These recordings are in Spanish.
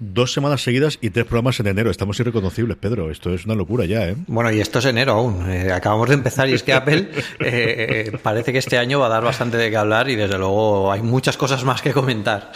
dos semanas seguidas y tres programas en enero. Estamos irreconocibles, Pedro. Esto es una locura ya, ¿eh? Bueno, y esto es enero aún. Eh, acabamos de empezar y es que Apple eh, parece que este año va a dar bastante de qué hablar y desde luego hay muchas cosas más que comentar.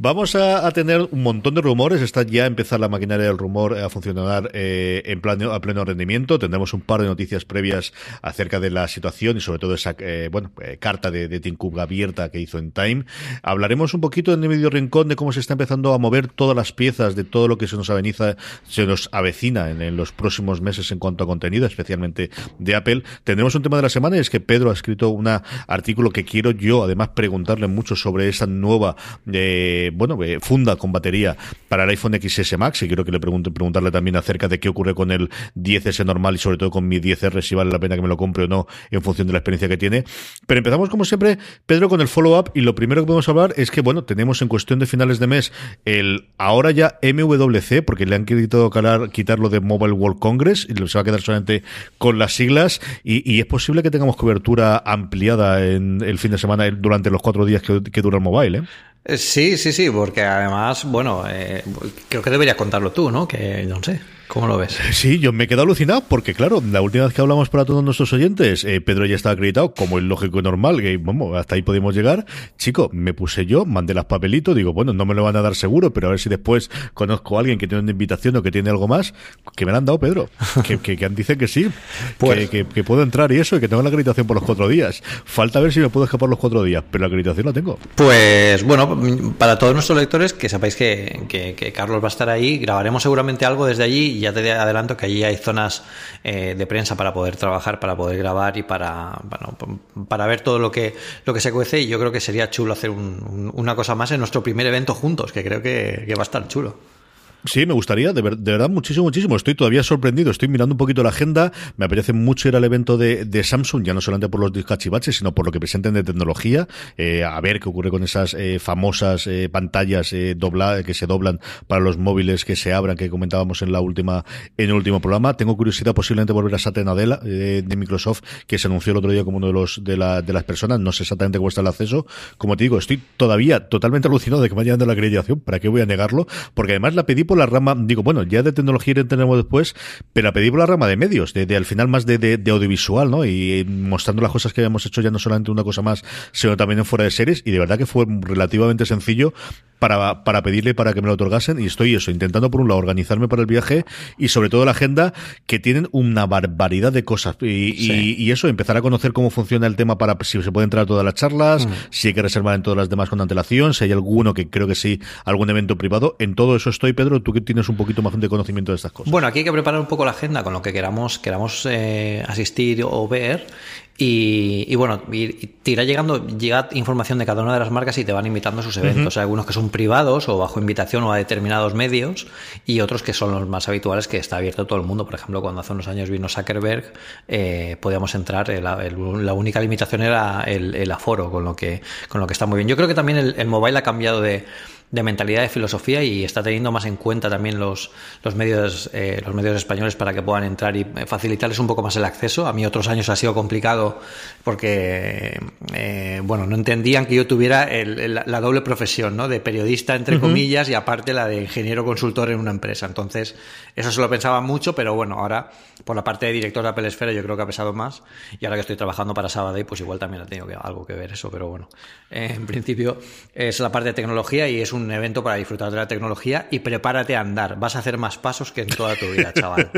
Vamos a, tener un montón de rumores. Está ya empezar la maquinaria del rumor a funcionar eh, en plano, a pleno rendimiento. Tendremos un par de noticias previas acerca de la situación y sobre todo esa eh, bueno eh, carta de, de Tim Cook abierta que hizo en Time. Hablaremos un poquito en el medio rincón de cómo se está empezando a mover todas las piezas de todo lo que se nos aveniza, se nos avecina en, los próximos meses en cuanto a contenido, especialmente de Apple. Tendremos un tema de la semana y es que Pedro ha escrito un artículo que quiero yo además preguntarle mucho sobre esa nueva eh, bueno, eh, funda con batería para el iPhone XS Max y quiero que le pregunte, preguntarle también acerca de qué ocurre con el 10S normal y sobre todo con mi 10R si vale la pena que me lo compre o no en función de la experiencia que tiene. Pero empezamos como siempre, Pedro, con el follow-up y lo primero que podemos hablar es que, bueno, tenemos en cuestión de finales de mes el ahora ya MWC, porque le han querido quitarlo de Mobile World Congress y se va a quedar solamente con las siglas y, es posible que tengamos cobertura ampliada en el fin de semana durante los cuatro días que, que dura el mobile. ¿eh? Sí, sí, sí, porque además, bueno, eh, creo que deberías contarlo tú, ¿no? Que no sé. ¿Cómo lo ves? Sí, yo me he quedado alucinado porque, claro, la última vez que hablamos para todos nuestros oyentes, eh, Pedro ya estaba acreditado, como es lógico y normal, que vamos, hasta ahí podemos llegar. Chico, me puse yo, mandé las papelitos, digo, bueno, no me lo van a dar seguro, pero a ver si después conozco a alguien que tiene una invitación o que tiene algo más, que me lo han dado, Pedro. Que, que, que dicen que sí, pues, que, que, puedo entrar y eso, y que tengo la acreditación por los cuatro días. Falta ver si me puedo escapar los cuatro días, pero la acreditación la tengo. Pues bueno, para todos nuestros lectores, que sepáis que, que Carlos va a estar ahí, grabaremos seguramente algo desde allí y ya te adelanto que allí hay zonas eh, de prensa para poder trabajar, para poder grabar y para, para ver todo lo que, lo que se cuece. Y yo creo que sería chulo hacer una cosa más en nuestro primer evento juntos, que creo que va a estar chulo. Sí, me gustaría, de, verdad, muchísimo, muchísimo. Estoy todavía sorprendido, estoy mirando un poquito la agenda. Me apetece mucho ir al evento de, de Samsung, ya no solamente por los discachivaches, sino por lo que presenten de tecnología, eh, a ver qué ocurre con esas eh, famosas eh, pantallas eh, dobla, que se doblan para los móviles que se abran, que comentábamos en la última, en el último programa. Tengo curiosidad posiblemente volver a Satya Nadella eh, de Microsoft, que se anunció el otro día como uno de los de, la, de las personas. No sé exactamente cómo está el acceso. Como te digo, estoy todavía totalmente alucinado de que me hayan dado la acreditación. ¿Para qué voy a negarlo? Porque además la pedí por la rama, digo, bueno, ya de tecnología tenemos después, pero a pedir por la rama de medios, de, al final más de, de, audiovisual, ¿no? Y, mostrando las cosas que habíamos hecho ya no solamente una cosa más, sino también en fuera de series, y de verdad que fue relativamente sencillo para, para pedirle para que me lo otorgasen y estoy eso, intentando por un lado organizarme para el viaje y sobre todo la agenda que tienen una barbaridad de cosas y, y, eso, empezar a conocer cómo funciona el tema para si se puede entrar a todas las charlas, mm. si hay que reservar en todas las demás con antelación, si hay alguno que creo que sí, algún evento privado, en todo eso estoy, Pedro, tú que tienes un poquito más de conocimiento de estas cosas. Bueno, aquí hay que preparar un poco la agenda con lo que queramos, queramos eh, asistir o ver y, bueno, y, te irá llegando, llega información de cada una de las marcas y te van invitando a sus eventos. Hay algunos que son privados o bajo invitación o a determinados medios y otros que son los más habituales que está abierto a todo el mundo. Por ejemplo, cuando hace unos años vino Zuckerberg, eh, podíamos entrar, la única limitación era el, aforo, con lo, que, con lo que está muy bien. Yo creo que también el mobile ha cambiado de de mentalidad de filosofía y está teniendo más en cuenta también los, los medios eh, los medios españoles para que puedan entrar y eh, facilitarles un poco más el acceso. A mí otros años ha sido complicado porque eh, bueno no entendían que yo tuviera la doble profesión, ¿no? De periodista entre comillas y aparte la de ingeniero consultor en una empresa. Entonces eso se lo pensaba mucho, pero bueno ahora por la parte de director de Apple Esfera yo creo que ha pesado más y ahora que estoy trabajando para Sabadell pues igual también ha tenido algo que ver eso, pero bueno en principio es la parte de tecnología y es un un evento para disfrutar de la tecnología y prepárate a andar. Vas a hacer más pasos que en toda tu vida, chaval.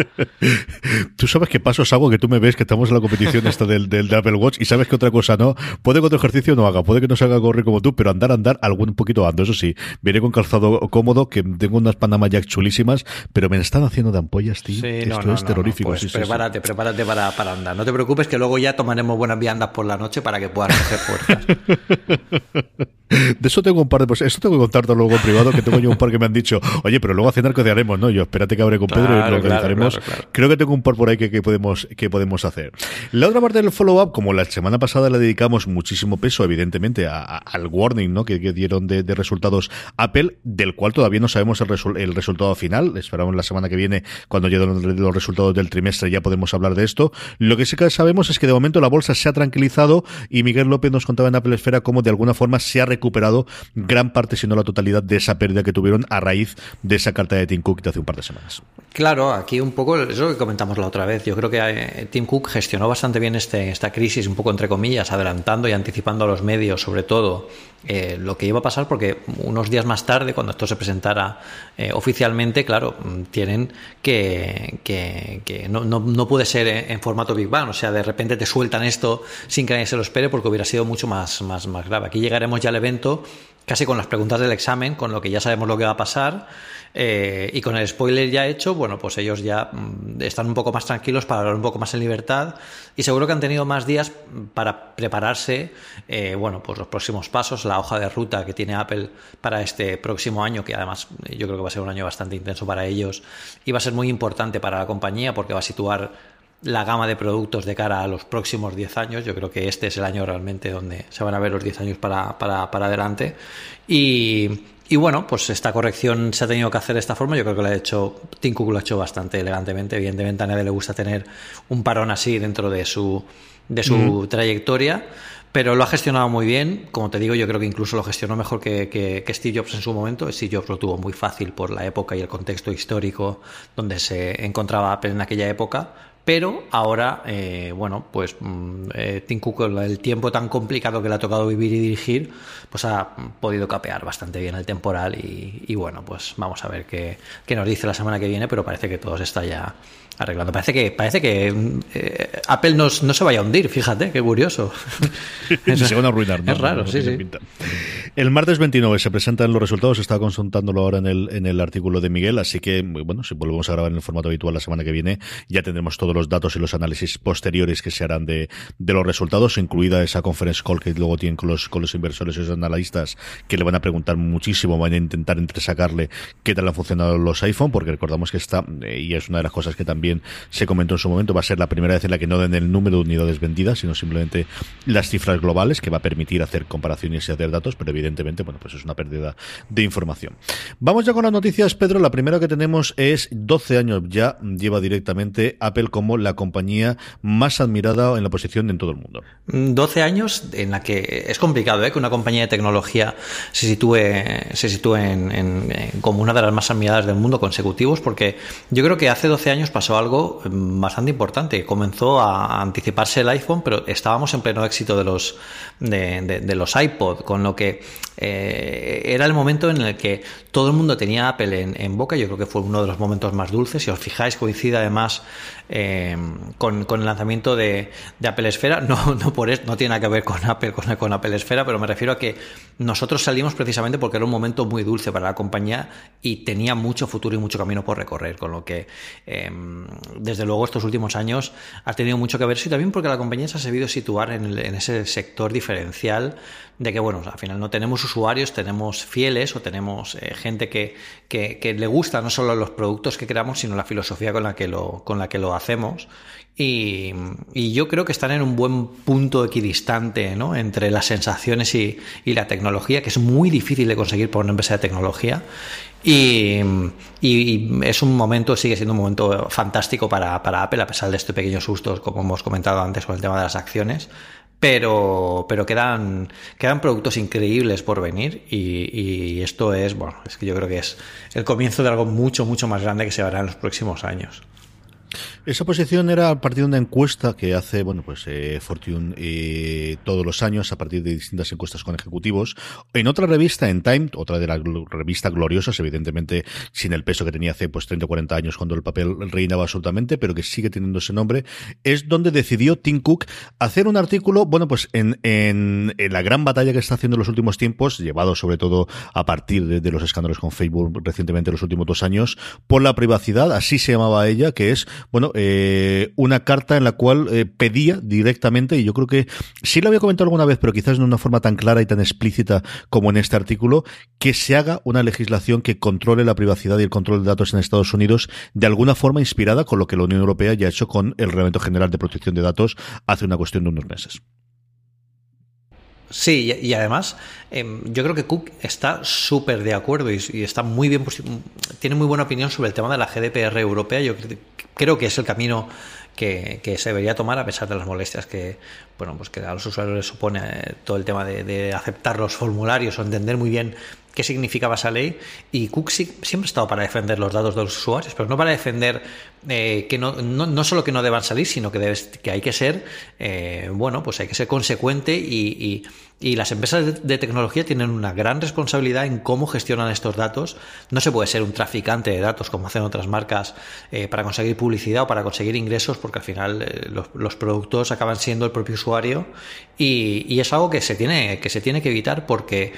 tú sabes qué pasos hago, que tú me ves que estamos en la competición esta del, del Apple Watch y sabes que otra cosa no. Puede que otro ejercicio no haga, puede que no se haga correr como tú, pero andar, andar, algún poquito ando. Eso sí, viene con calzado cómodo, que tengo unas Panama Jack chulísimas, pero me están haciendo de ampollas, tío. Esto es terrorífico. Pues prepárate, prepárate para, para andar. No te preocupes que luego ya tomaremos buenas viandas por la noche para que puedas hacer fuerzas. De eso tengo un par de cosas. Eso tengo que contarte luego en privado, que tengo yo un par que me han dicho, oye, pero luego a cenar haremos ¿no? Yo, espérate que abre con Pedro y lo organizaremos. Creo que tengo un par por ahí que, podemos, que podemos hacer. La otra parte del follow-up, como la semana pasada le dedicamos muchísimo peso, evidentemente, al warning, ¿no? Que, dieron de, resultados Apple, del cual todavía no sabemos el, el resultado final. Esperamos la semana que viene, cuando lleguen los resultados del trimestre, ya podemos hablar de esto. Lo que sí que sabemos es que de momento la bolsa se ha tranquilizado y Miguel López nos contaba en Apple Esfera cómo de alguna forma se ha recuperado gran parte, si no la totalidad totalidad de esa pérdida que tuvieron a raíz de esa carta de Tim Cook de hace un par de semanas. Claro, aquí un poco, es lo que comentamos la otra vez, yo creo que eh, Tim Cook gestionó bastante bien este, esta crisis, un poco entre comillas, adelantando y anticipando a los medios, sobre todo, eh, lo que iba a pasar, porque unos días más tarde, cuando esto se presentara eh, oficialmente, claro, tienen que, que, no, no, puede ser en, formato Big Bang, o sea, de repente te sueltan esto sin que nadie se lo espere, porque hubiera sido mucho más, más, más grave. Aquí llegaremos ya al evento casi con las preguntas del examen, con lo que ya sabemos lo que va a pasar. Eh, y con el spoiler ya hecho, bueno, pues ellos ya mm, están un poco más tranquilos para hablar un poco más en libertad y seguro que han tenido más días para prepararse, eh, bueno, pues los próximos pasos, la hoja de ruta que tiene Apple para este próximo año, que además eh, yo creo que va a ser un año bastante intenso para ellos y va a ser muy importante para la compañía porque va a situar la gama de productos de cara a los próximos 10 años. Yo creo que este es el año realmente donde se van a ver los 10 años para, para, para adelante. Y, y, bueno, pues esta corrección se ha tenido que hacer de esta forma. Yo creo que lo ha hecho, Tim Cook lo ha hecho bastante elegantemente. Evidentemente a nadie le gusta tener un parón así dentro de su, de su trayectoria. Pero lo ha gestionado muy bien. Como te digo, yo creo que incluso lo gestionó mejor que, que, que, Steve Jobs en su momento. Steve Jobs lo tuvo muy fácil por la época y el contexto histórico donde se encontraba Apple en aquella época pero ahora, eh, bueno, pues mm, eh, Tim Cook, el tiempo tan complicado que le ha tocado vivir y dirigir, pues ha podido capear bastante bien el temporal y, bueno, pues vamos a ver qué, qué, nos dice la semana que viene, pero parece que todo se está ya arreglando. Parece que, parece que eh, Apple no, no, se vaya a hundir, fíjate, qué curioso. se van a arruinar, Es raro, sí, sí. El martes 29 se presentan los resultados, estaba consultándolo ahora en el, en el artículo de Miguel, así que, bueno, si volvemos a grabar en el formato habitual la semana que viene, ya tendremos todos los datos y los análisis posteriores que se harán de, de los resultados, incluida esa conference call que luego tienen con los, con los inversores y los analistas, que le van a preguntar muchísimo, van a intentar entresacarle qué tal han funcionado los iPhone, porque recordamos que está, eh, y es una de las cosas que también se comentó en su momento, va a ser la primera vez en la que no den el número de unidades vendidas, sino simplemente las cifras globales, que va a permitir hacer comparaciones y hacer datos, pero evidentemente, bueno, pues es una pérdida de información. Vamos ya con las noticias, Pedro. La primera que tenemos es 12 años ya lleva directamente Apple como la compañía más admirada en la posición en todo el mundo. 12 años en la que es complicado ¿eh? que una compañía de tecnología se sitúe, se sitúe en, como una de las más admiradas del mundo consecutivos, porque yo creo que hace 12 años pasó algo mm, bastante importante. Comenzó a anticiparse el iPhone, pero estábamos en pleno éxito de los, de, los iPod, con lo que eh, era el momento en el que todo el mundo tenía Apple en, boca. Yo creo que fue uno de los momentos más dulces. Si os fijáis, coincide además eh, con, el lanzamiento de, Apple Esfera. No, no, por no tiene nada que ver con Apple, con, con, Apple Esfera, pero me refiero a que nosotros salimos precisamente porque era un momento muy dulce para la compañía y tenía mucho futuro y mucho camino por recorrer. Con lo que, em, desde luego, estos últimos años ha tenido mucho que ver. Sí, también porque la compañía se ha sabido situar en, en ese sector diferencial de que, bueno, al final no tenemos usuarios, tenemos fieles o tenemos eh, gente que, que, le gusta no solo los productos que creamos, sino la filosofía con la que lo, con la que lo hacemos. Y, yo creo que están en un buen punto equidistante ¿no? entre las sensaciones y, y, la tecnología, que es muy difícil de conseguir por una empresa de tecnología. Y, y, es un momento, sigue siendo un momento fantástico para, para Apple, a pesar de este pequeño susto, como hemos comentado antes con el tema de las acciones pero, pero quedan, quedan productos increíbles por venir y, y, esto es, bueno, es que yo creo que es el comienzo de algo mucho, mucho más grande que se verá en los próximos años. Esa posición era a partir de una encuesta que hace, bueno, pues eh, Fortune eh, todos los años a partir de distintas encuestas con ejecutivos. En otra revista, en Time, otra de las revistas gloriosas, evidentemente sin el peso que tenía hace pues 30 o 40 años cuando el papel reinaba absolutamente, pero que sigue teniendo ese nombre, es donde decidió Tim Cook hacer un artículo, bueno, pues en, en, la gran batalla que está haciendo en los últimos tiempos, llevado sobre todo a partir de, de los escándalos con Facebook recientemente en los últimos dos años, por la privacidad, así se llamaba ella, que es bueno, eh, una carta en la cual eh, pedía directamente, y yo creo que sí lo había comentado alguna vez, pero quizás de una forma tan clara y tan explícita como en este artículo, que se haga una legislación que controle la privacidad y el control de datos en Estados Unidos de alguna forma inspirada con lo que la Unión Europea ya ha hecho con el Reglamento General de Protección de Datos hace una cuestión de unos meses. Sí, y, además em, yo creo que Cook está súper de acuerdo y, está muy bien, tiene muy buena opinión sobre el tema de la GDPR europea. Yo creo que es el camino que, se debería tomar a pesar de las molestias que, bueno, pues que a los usuarios les supone eh, todo el tema de, aceptar los formularios o entender muy bien qué significaba esa ley y Cook siempre ha estado para defender los datos de los usuarios, pero no para defender eh, que no, no, solo que no deban salir, sino que, debes, que hay que ser, eh, bueno, pues hay que ser consecuente y, y, las empresas de, tecnología tienen una gran responsabilidad en cómo gestionan estos datos. No se puede ser un traficante de datos como hacen otras marcas eh, para conseguir publicidad o para conseguir ingresos, porque al final los, los, productos acaban siendo el propio usuario y, y es algo que se tiene que se tiene que evitar porque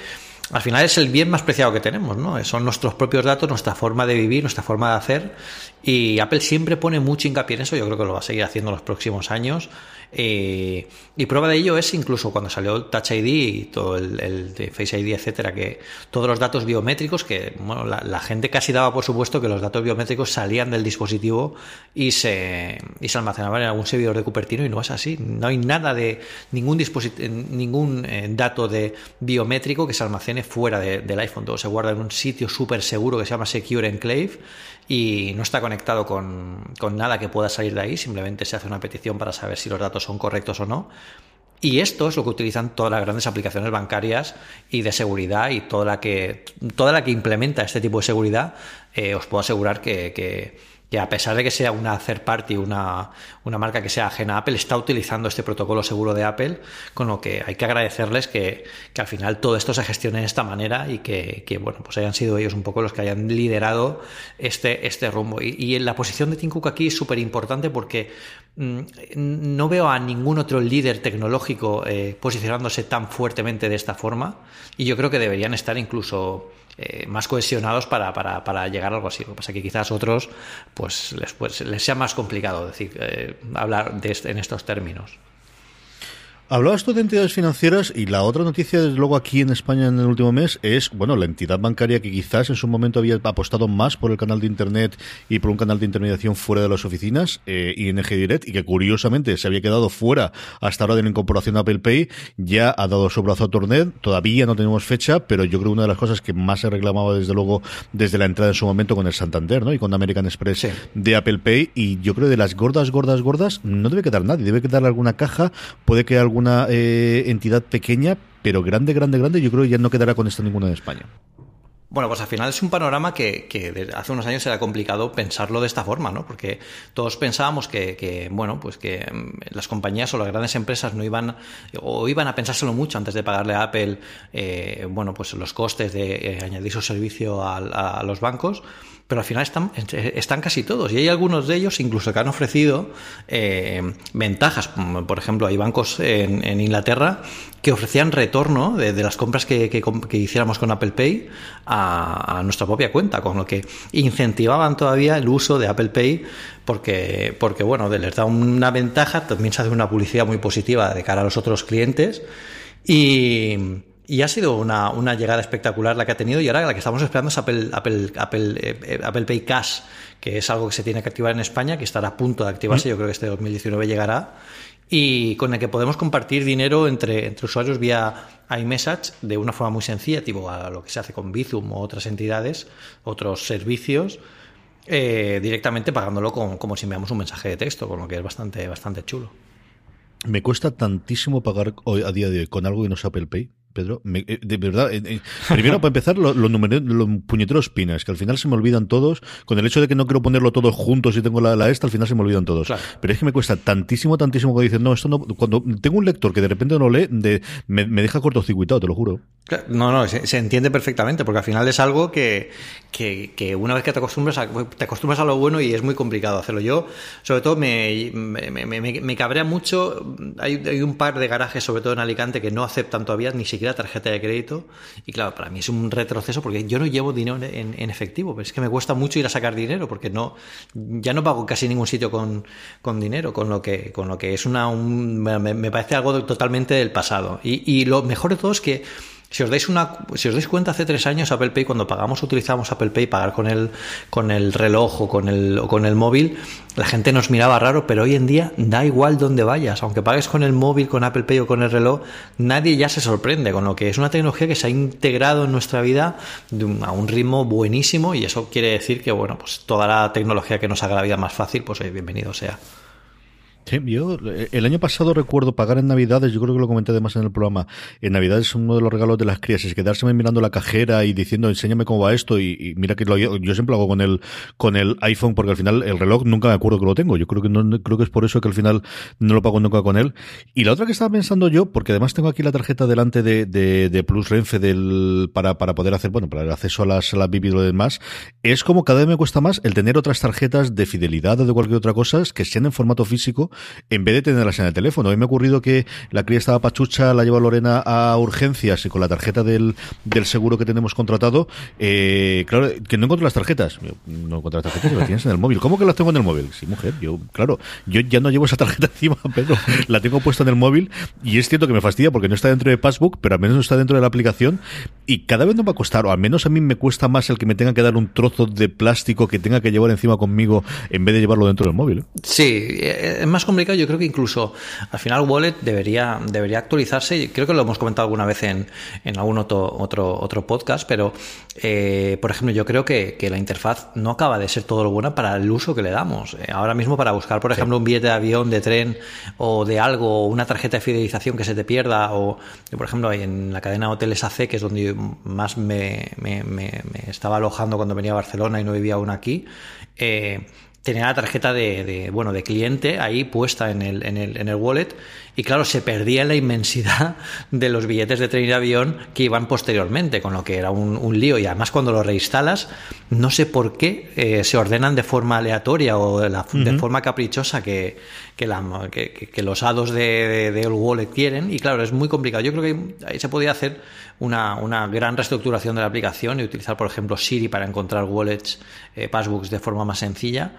al final es el bien más preciado que tenemos, ¿no? Son nuestros propios datos, nuestra forma de vivir, nuestra forma de hacer. Y Apple siempre pone mucho hincapié en eso, yo creo que lo va a seguir haciendo en los próximos años. Eh, y prueba de ello es incluso cuando salió Touch ID y todo el, de Face ID, etcétera, que todos los datos biométricos, que bueno, la, gente casi daba por supuesto que los datos biométricos salían del dispositivo y se, y se almacenaban en algún servidor de Cupertino y no es así. No hay nada de ningún ningún eh, dato de biométrico que se almacene fuera del iPhone. Todo se guarda en un sitio súper seguro que se llama Secure Enclave y no está conectado con, con nada que pueda salir de ahí, simplemente se hace una petición para saber si los datos son correctos o no. Y esto es lo que utilizan todas las grandes aplicaciones bancarias y de seguridad y toda la que, toda la que implementa este tipo de seguridad, eh, os puedo asegurar que, que que a pesar de que sea una third party, una, una, marca que sea ajena a Apple, está utilizando este protocolo seguro de Apple, con lo que hay que agradecerles que, que al final todo esto se gestione de esta manera y que, que, bueno, pues hayan sido ellos un poco los que hayan liderado este, este rumbo. Y, y la posición de Tim aquí es súper importante porque mm, no veo a ningún otro líder tecnológico eh, posicionándose tan fuertemente de esta forma y yo creo que deberían estar incluso eh, más cohesionados para, para, para, llegar a algo así. Lo que pasa es que quizás otros pues les, pues, les sea más complicado decir, eh, hablar de este, en estos términos. Hablabas tú de entidades financieras y la otra noticia, desde luego, aquí en España en el último mes es, bueno, la entidad bancaria que quizás en su momento había apostado más por el canal de Internet y por un canal de intermediación fuera de las oficinas, eh, ING Direct, y que curiosamente se había quedado fuera hasta ahora de la incorporación de Apple Pay, ya ha dado su brazo a Tornet. Todavía no tenemos fecha, pero yo creo que una de las cosas que más se reclamaba, desde luego, desde la entrada en su momento con el Santander, ¿no? Y con American Express de Apple Pay. Y yo creo que de las gordas, gordas, gordas, no debe quedar nadie. Debe quedar alguna caja, puede que alguna una eh, entidad pequeña, pero grande, grande, grande, yo creo que ya no quedará con esto ninguna en España. Bueno, pues al final es un panorama que, hace unos años era complicado pensarlo de esta forma, ¿no? Porque todos pensábamos que, bueno, pues que mm, las compañías o las grandes empresas no iban o iban a pensárselo mucho antes de pagarle a Apple, eh, bueno, pues los costes de eh, añadir su servicio a los bancos pero al final están, están casi todos. Y hay algunos de ellos incluso que han ofrecido eh, ventajas. Por ejemplo, hay bancos en, Inglaterra que ofrecían retorno de, las compras que, hiciéramos con Apple Pay a, nuestra propia cuenta, con lo que incentivaban todavía el uso de Apple Pay porque, porque bueno, les da una ventaja, también se hace una publicidad muy positiva de cara a los otros clientes y y ha sido una, una, llegada espectacular la que ha tenido y ahora la que estamos esperando es Apple, Apple, Apple, eh, Apple Pay Cash, que es algo que se tiene que activar en España, que estará a punto de activarse, yo creo que este 2019 llegará, y con el que podemos compartir dinero entre, entre usuarios vía iMessage de una forma muy sencilla, tipo a lo que se hace con Bizum o otras entidades, otros servicios, eh, directamente pagándolo con, como si enviamos un mensaje de texto, con lo que es bastante, bastante chulo. Me cuesta tantísimo pagar hoy, a día de hoy con algo que no es Apple Pay. Pedro, eh, de verdad, eh, eh, primero para empezar, los, los, los puñeteros pinas, que al final se me olvidan todos, con el hecho de que no quiero ponerlo todo junto si tengo la, la, esta, al final se me olvidan todos. Pero es que me cuesta tantísimo, tantísimo que dicen, no, esto no, cuando tengo un lector que de repente no lee, de, me, me deja cortocircuitado, te lo juro. No, no, se, se, entiende perfectamente, porque al final es algo que, que, que, una vez que te acostumbras, a, te acostumbras a lo bueno y es muy complicado hacerlo. Yo, sobre todo, me, me, me, me cabrea mucho, hay, hay un par de garajes, sobre todo en Alicante, que no aceptan todavía ni siquiera la tarjeta de crédito. Y claro, para mí es un retroceso porque yo no llevo dinero en, en, efectivo. Pero es que me cuesta mucho ir a sacar dinero porque no, ya no pago casi ningún sitio con, con dinero, con lo que, con lo que es una, un, me, parece algo totalmente del pasado. Y lo mejor de todo es que si os dais una, si os dais cuenta, hace tres años Apple Pay, cuando pagamos, utilizamos Apple Pay, pagar con el, con el reloj o con el, o con el móvil, la gente nos miraba raro, pero hoy en día da igual dónde vayas, aunque pagues con el móvil, con Apple Pay o con el reloj, nadie ya se sorprende, con lo que es una tecnología que se ha integrado en nuestra vida un, a un ritmo buenísimo y eso quiere decir que, bueno, pues toda la tecnología que nos haga la vida más fácil, pues bienvenido sea. Sí, yo el año pasado recuerdo pagar en Navidades, yo creo que lo comenté además en el programa, en Navidades es uno de los regalos de las crías, es quedárseme mirando la cajera y diciendo, enséñame cómo va esto, y, mira que lo, yo, siempre lo hago con el, con el iPhone, porque al final el reloj nunca me acuerdo que lo tengo, yo creo que no, creo que es por eso que al final no lo pago nunca con él. Y la otra que estaba pensando yo, porque además tengo aquí la tarjeta delante de, de, de Plus Renfe del, para, para poder hacer, bueno, para el acceso a las, a las y lo demás, es como cada vez me cuesta más el tener otras tarjetas de fidelidad o de cualquier otra cosa que sean en formato físico en vez de tenerlas en el teléfono. Hoy me ha ocurrido que la cría estaba pachucha, la lleva Lorena a urgencias y con la tarjeta del, del seguro que tenemos contratado, eh, claro, que no encuentro las tarjetas. No encuentro las tarjetas, las tienes en el móvil. ¿Cómo que las tengo en el móvil? Sí, mujer, yo, claro, yo ya no llevo esa tarjeta encima, pero la tengo puesta en el móvil y es cierto que me fastidia porque no está dentro de Passbook, pero al menos no está dentro de la aplicación y cada vez no va a costar, o al menos a mí me cuesta más el que me tenga que dar un trozo de plástico que tenga que llevar encima conmigo en vez de llevarlo dentro del móvil. ¿eh? Sí, eh, es más complicado. Yo creo que incluso al final Wallet debería, debería actualizarse. Creo que lo hemos comentado alguna vez en, en algún otro, otro, otro podcast, pero eh, por ejemplo, yo creo que, que, la interfaz no acaba de ser todo lo buena para el uso que le damos. Eh, ahora mismo, para buscar, por ejemplo, un billete de avión, de tren o de algo, o una tarjeta de fidelización que se te pierda, o por ejemplo, en la cadena Hoteles AC, que es donde más me, me, me, me estaba alojando cuando venía a Barcelona y no vivía aún aquí. Eh, tenía la tarjeta de, bueno de cliente ahí puesta en el, en el, en el wallet y claro se perdía la inmensidad de los billetes de tren y de avión que iban posteriormente con lo que era un, un lío. Y además cuando lo reinstalas no sé por qué eh, se ordenan de forma aleatoria o de, la, de forma caprichosa que, que, la, que, que los hados de, de, wallet quieren. Y claro es muy complicado. Yo creo que ahí se podía hacer una, una, gran reestructuración de la aplicación y utilizar, por ejemplo, Siri para encontrar wallets, eh, passbooks de forma más sencilla.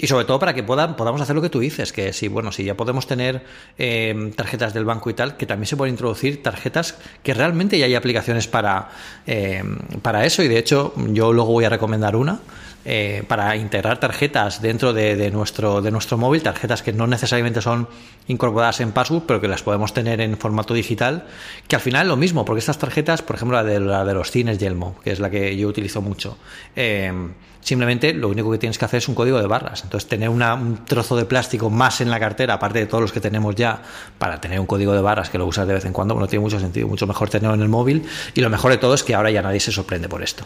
Y sobre todo para que puedan, podamos hacer lo que tú dices, que si, bueno, si ya podemos tener eh, tarjetas del banco y tal, que también se pueden introducir tarjetas que realmente ya hay aplicaciones para, eh, para eso. Y de hecho, yo luego voy a recomendar una eh, para integrar tarjetas dentro de, nuestro, de nuestro móvil, tarjetas que no necesariamente son incorporadas en Passbook, pero que las podemos tener en formato digital, que al final es lo mismo, porque estas tarjetas, por ejemplo, la de, la de los cines Yelmo, que es la que yo utilizo mucho, eh, simplemente lo único que tienes que hacer es un código de barras. Entonces, tener un trozo de plástico más en la cartera, aparte de todos los que tenemos ya, para tener un código de barras que lo usas de vez en cuando, no tiene mucho sentido, mucho mejor tenerlo en el móvil. Y lo mejor de todo es que ahora ya nadie se sorprende por esto.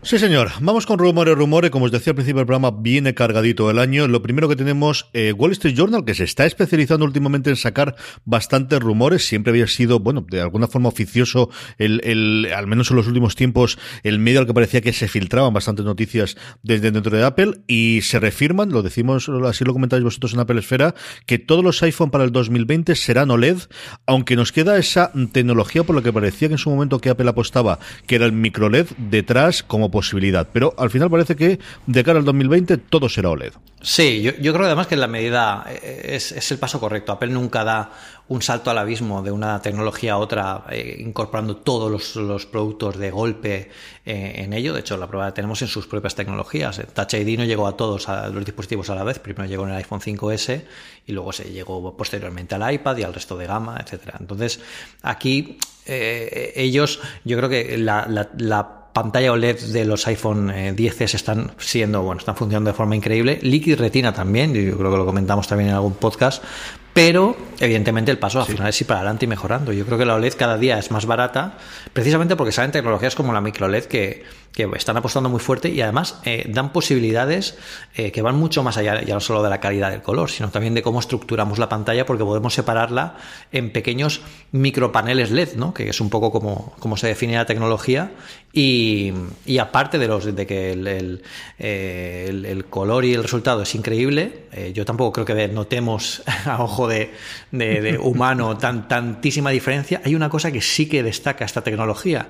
Sí, señor. Vamos con rumores, rumores. Como os decía al principio del programa, viene cargadito el año. Lo primero que tenemos, eh, Wall Street Journal, que se está especializando últimamente en sacar bastantes rumores. Siempre había sido, bueno, de alguna forma oficioso, el, el, al menos en los últimos tiempos, el medio al que parecía que se filtraban bastantes noticias desde dentro de Apple y se refirman, lo decimos, así lo comentáis vosotros en Apple Esfera, que todos los iPhone para el 2020 serán OLED, aunque nos queda esa tecnología por la que parecía que en su momento que Apple apostaba, que era el micro LED detrás como posibilidad. Pero al final parece que de cara al 2020 todo será OLED. Sí, yo, yo creo además que la medida eh, es, el paso correcto. Apple nunca da un salto al abismo de una tecnología a otra, eh, incorporando todos los, productos de golpe eh, en ello. De hecho, la prueba la tenemos en sus propias tecnologías. Touch ID no llegó a todos los dispositivos a la vez. Primero llegó en el iPhone 5S y luego se llegó posteriormente al iPad y al resto de gama, etcétera. Entonces, aquí ellos, yo creo que la, la, la pantalla OLED de los iPhone 10s eh, están siendo, bueno, están funcionando de forma increíble. Liquid Retina también, yo creo que lo comentamos también en algún podcast, pero evidentemente el paso al final es ir para adelante y mejorando. Yo creo que la OLED cada día es más barata, precisamente porque salen tecnologías como la micro LED que, que están apostando muy fuerte y además eh, dan posibilidades eh, que van mucho más allá, ya no solo de la calidad del color, sino también de cómo estructuramos la pantalla, porque podemos separarla en pequeños micropaneles LED, ¿no? que es un poco como, como se define la tecnología. Y, aparte de, los, de que eh, el, el, color y el resultado es increíble, yo tampoco creo que notemos a ojo de, de, de humano tan, tantísima diferencia. Hay una cosa que sí que destaca esta tecnología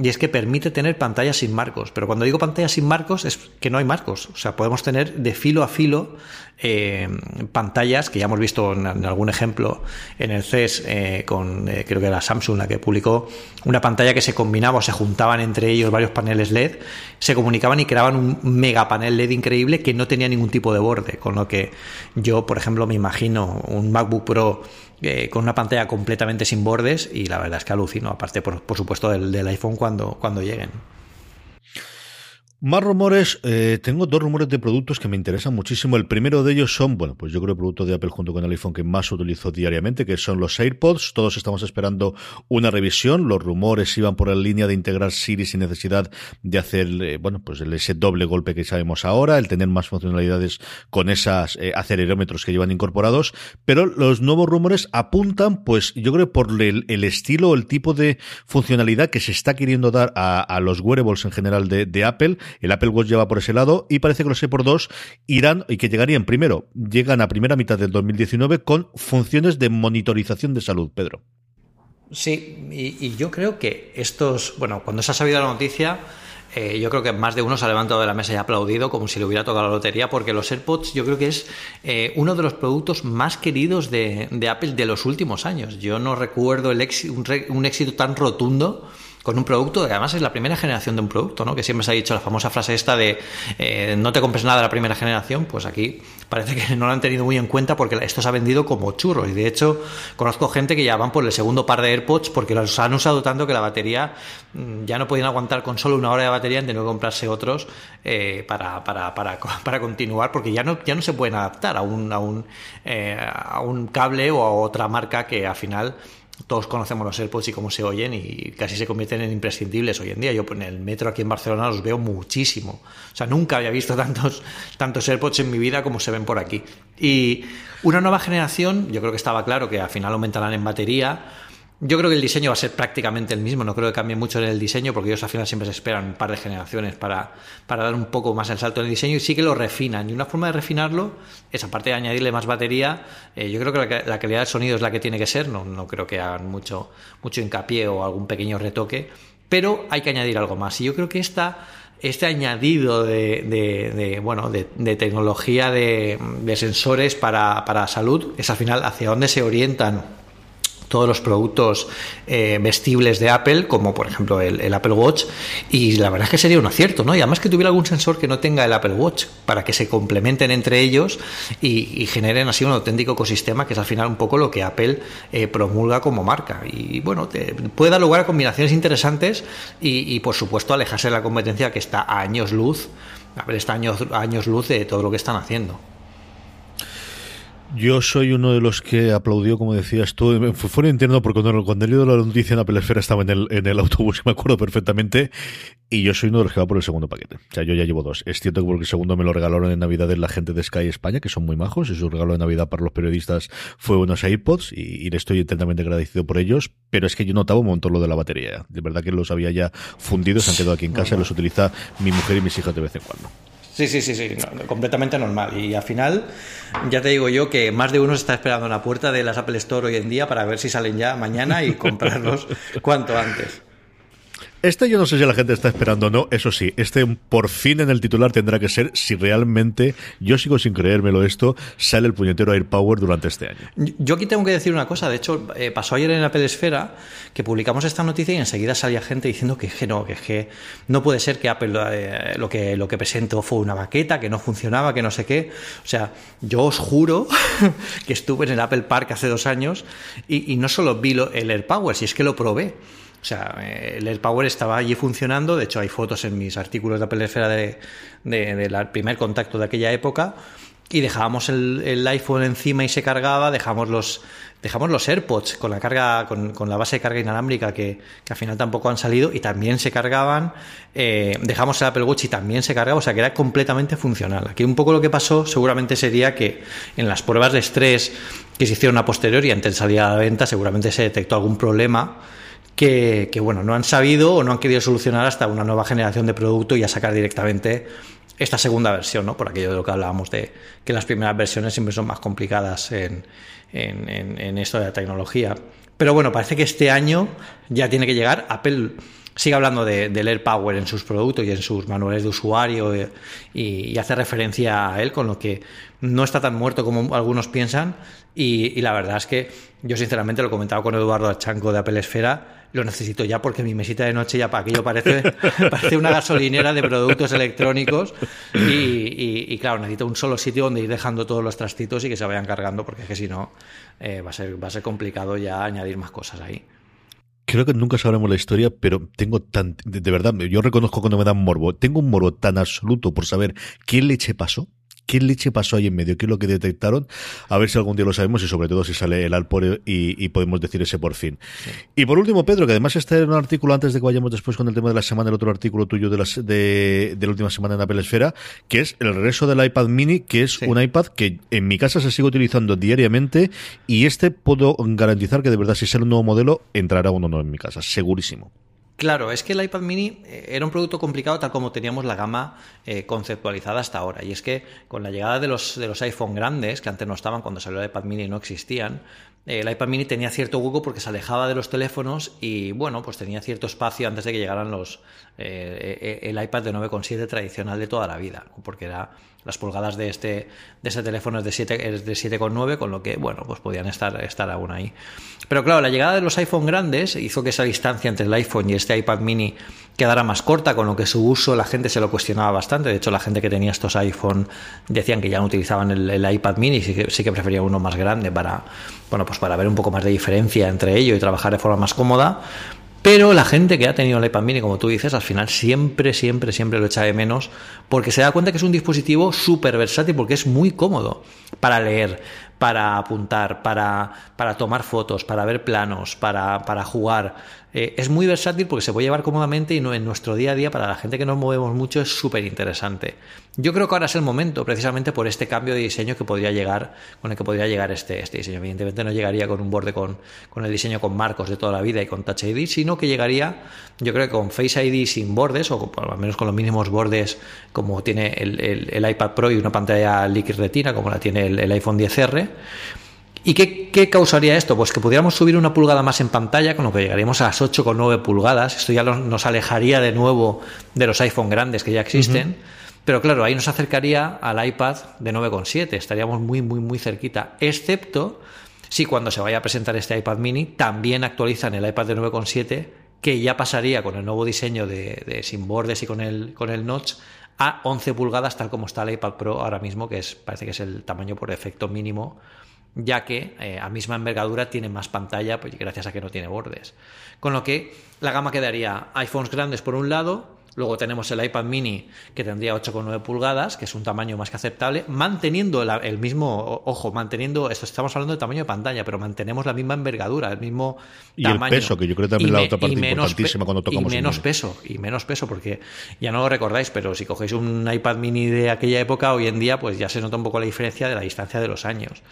y es que permite tener pantallas sin marcos. Pero cuando digo pantallas sin marcos es que no hay marcos. O sea, podemos tener de filo a filo eh, pantallas que ya hemos visto en, algún ejemplo en el CES eh, con, eh, creo que era Samsung la que publicó, una pantalla que se combinaba o se juntaban entre ellos varios paneles LED, se comunicaban y creaban un mega panel LED increíble que no tenía ningún tipo de borde. Con lo que yo, por ejemplo, me imagino un MacBook Pro eh, con una pantalla completamente sin bordes y la verdad es que alucino, aparte por, por supuesto del, del, iPhone cuando, cuando lleguen. Más rumores, eh, tengo dos rumores de productos que me interesan muchísimo. El primero de ellos son, bueno, pues yo creo el producto de Apple junto con el iPhone que más utilizo diariamente, que son los AirPods. Todos estamos esperando una revisión. Los rumores iban por la línea de integrar Siri sin necesidad de hacer, eh, bueno, pues ese doble golpe que sabemos ahora, el tener más funcionalidades con esas eh, acelerómetros que llevan incorporados. Pero los nuevos rumores apuntan, pues yo creo por el, estilo, el tipo de funcionalidad que se está queriendo dar a, los wearables en general de Apple el Apple Watch lleva por ese lado y parece que los por 2 irán y que llegarían primero, llegan a primera mitad del 2019 con funciones de monitorización de salud, Pedro. Sí, y, yo creo que estos, bueno, cuando se ha sabido la noticia, eh, yo creo que más de uno se ha levantado de la mesa y ha aplaudido como si le hubiera tocado la lotería, porque los AirPods yo creo que es eh, uno de los productos más queridos de, Apple de los últimos años. Yo no recuerdo un éxito tan rotundo con un producto, además es la primera generación de un producto, ¿no? Que siempre se ha dicho la famosa frase esta de eh, no te compres nada de la primera generación, pues aquí parece que no lo han tenido muy en cuenta porque esto se ha vendido como churros. Y de hecho, conozco gente que ya van por el segundo par de AirPods porque los han usado tanto que la batería mm, ya no podían aguantar con solo una hora de batería, han tenido que comprarse otros eh, para, para, para, para, continuar porque ya no, ya no se pueden adaptar a un, a un, eh, a un cable o a otra marca que al final todos conocemos los AirPods y cómo se oyen y casi se convierten en imprescindibles hoy en día. Yo en el metro aquí en Barcelona los veo muchísimo. O sea, nunca había visto tantos, tantos AirPods en mi vida como se ven por aquí. Y una nueva generación, yo creo que estaba claro que al final aumentarán en batería yo creo que el diseño va a ser prácticamente el mismo, no creo que cambie mucho en el diseño porque ellos al final siempre se esperan un par de generaciones para, para dar un poco más el salto en el diseño y sí que lo refinan. Y una forma de refinarlo es, aparte de añadirle más batería, eh, yo creo que la, calidad del sonido es la que tiene que ser, no, no creo que hagan mucho, mucho hincapié o algún pequeño retoque, pero hay que añadir algo más. Y yo creo que esta este añadido de, de, bueno de, de tecnología de, sensores para, para salud es al final hacia dónde se orientan todos los productos eh, vestibles de Apple, como por ejemplo el, Apple Watch, y la verdad es que sería un acierto, ¿no? Y además que tuviera algún sensor que no tenga el Apple Watch, para que se complementen entre ellos y, generen así un auténtico ecosistema, que es al final un poco lo que Apple eh, promulga como marca. Y bueno, te, puede dar lugar a combinaciones interesantes y, y, por supuesto alejarse de la competencia que está a años luz, Apple está años, años luz de todo lo que están haciendo. Yo soy uno de los que aplaudió, como decías tú, fue entiendo porque cuando, cuando he leído la noticia en la pelesfera estaba en el, en el autobús, me acuerdo perfectamente, y yo soy uno de los que va por el segundo paquete. O sea, yo ya llevo dos. Es cierto que porque el segundo me lo regalaron en Navidad en la gente de Sky España, que son muy majos, y su regalo de Navidad para los periodistas fue unos AirPods, y, y le estoy eternamente agradecido por ellos, pero es que yo notaba un montón lo de la batería. De verdad que los había ya fundidos, se han quedado aquí en casa y los utiliza mi mujer y mis hijas de vez en cuando. Sí, sí, sí, sí, completamente normal. Y al final, ya te digo yo que más de uno se está esperando en la puerta de las Apple Store hoy en día para ver si salen ya mañana y comprarlos cuanto antes. Este yo no sé si la gente está esperando o no, eso sí, este por fin en el titular tendrá que ser si realmente, yo sigo sin creérmelo esto, sale el puñetero AirPower durante este año. Yo aquí tengo que decir una cosa, de hecho eh, pasó ayer en la Esfera que publicamos esta noticia y enseguida salía gente diciendo que, que no, que, que no puede ser que Apple eh, lo, que, lo que presentó fue una maqueta, que no funcionaba, que no sé qué. O sea, yo os juro que estuve en el Apple Park hace dos años y, y no solo vi el AirPower, si es que lo probé. O sea, el AirPower estaba allí funcionando. De hecho, hay fotos en mis artículos de Apple Esfera de, del primer contacto de aquella época. Y dejábamos el, iPhone encima y se cargaba. Dejamos los, dejamos los AirPods con la carga, con, con la base de carga inalámbrica que, que, al final tampoco han salido y también se cargaban. Eh, dejamos el Apple Watch y también se cargaba. O sea, que era completamente funcional. Aquí un poco lo que pasó seguramente sería que en las pruebas de estrés que se hicieron a posteriori antes de salir a la venta, seguramente se detectó algún problema que, bueno, no han sabido o no han querido solucionar hasta una nueva generación de producto y a sacar directamente esta segunda versión, ¿no? Por aquello de lo que hablábamos de que las primeras versiones siempre son más complicadas en, en, esto de la tecnología. Pero bueno, parece que este año ya tiene que llegar. Apple sigue hablando de, del Air Power en sus productos y en sus manuales de usuario eh, y, hace referencia a él, con lo que no está tan muerto como algunos piensan. Y, y la verdad es que yo sinceramente lo he comentado con Eduardo Achanco de Apple Esfera lo necesito ya porque mi mesita de noche ya para aquello parece, parece una gasolinera de productos electrónicos y, claro, necesito un solo sitio donde ir dejando todos los trastitos y que se vayan cargando porque es que si no eh, va, a ser, va a ser complicado ya añadir más cosas ahí. Creo que nunca sabremos la historia, pero tengo tan, de, verdad, yo reconozco cuando me dan morbo, tengo un morbo tan absoluto por saber qué leche pasó, ¿Qué leche pasó ahí en medio? ¿Qué es lo que detectaron? A ver si algún día lo sabemos y sobre todo si sale el Alpore y, podemos decir ese por fin. Y por último, Pedro, que además está en un artículo antes de que vayamos después con el tema de la semana, el otro artículo tuyo de, las, de, la última semana en Apple Esfera, que es el regreso del iPad mini, que es un iPad que en mi casa se sigue utilizando diariamente y este puedo garantizar que de verdad si sale un nuevo modelo entrará uno nuevo en mi casa, segurísimo. Claro, es que el iPad mini eh, era un producto complicado tal como teníamos la gama eh, conceptualizada hasta ahora. Y es que con la llegada de los, de los iPhone grandes, que antes no estaban, cuando salió el iPad mini no existían, eh, el iPad mini tenía cierto hueco porque se alejaba de los teléfonos y bueno, pues tenía cierto espacio antes de que llegaran los el iPad de 9,7 tradicional de toda la vida, porque era las pulgadas de este, de este teléfono es de 7, es de 7,9, con lo que, bueno, pues podían estar, estar aún ahí. Pero claro, la llegada de los iPhone grandes hizo que esa distancia entre el iPhone y este iPad mini quedara más corta, con lo que su uso la gente se lo cuestionaba bastante. De hecho, la gente que tenía estos iPhone decían que ya no utilizaban el, iPad mini, sí que, sí que prefería uno más grande para, bueno, pues para ver un poco más de diferencia entre ellos y trabajar de forma más cómoda. Pero la gente que ha tenido el iPad mini, como tú dices, al final siempre, siempre, siempre lo echa de menos porque se da cuenta que es un dispositivo súper versátil porque es muy cómodo para leer, para apuntar, para, para tomar fotos, para ver planos, para, para jugar. Eh, es muy versátil porque se puede llevar cómodamente y no, en nuestro día a día, para la gente que nos movemos mucho, es súper interesante. Yo creo que ahora es el momento, precisamente por este cambio de diseño que podría llegar, con el que podría llegar este, este diseño. Evidentemente no llegaría con un borde con, con el diseño con marcos de toda la vida y con Touch ID, sino que llegaría, yo creo que con Face ID sin bordes, o al menos con los mínimos bordes como tiene el, iPad Pro y una pantalla Liquid Retina, como la tiene el, el iPhone 10R. ¿Y qué, causaría esto? Pues que pudiéramos subir una pulgada más en pantalla, con lo que llegaríamos a las 8,9 pulgadas. Esto ya nos alejaría de nuevo de los iPhone grandes que ya existen. Pero claro, ahí nos acercaría al iPad de 9,7. Estaríamos muy, muy, muy cerquita. Excepto si cuando se vaya a presentar este iPad mini también actualizan el iPad de 9,7, que ya pasaría con el nuevo diseño de, sin bordes y con el, con el notch a 11 pulgadas, tal como está el iPad Pro ahora mismo, que es, parece que es el tamaño por efecto mínimo ya que eh, a misma envergadura tiene más pantalla, pues gracias a que no tiene bordes. Con lo que la gama quedaría iPhones grandes por un lado, Luego tenemos el iPad mini que tendría 8,9 pulgadas, que es un tamaño más que aceptable, manteniendo el mismo, ojo, manteniendo, esto estamos hablando de tamaño de pantalla, pero mantenemos la misma envergadura, el mismo y el peso, que yo creo que también la otra parte importantísima cuando tocamos. Y menos peso, y menos peso, porque ya no lo recordáis, pero si cogéis un iPad mini de aquella época, hoy en día, pues ya se nota un poco la diferencia de la distancia de los años.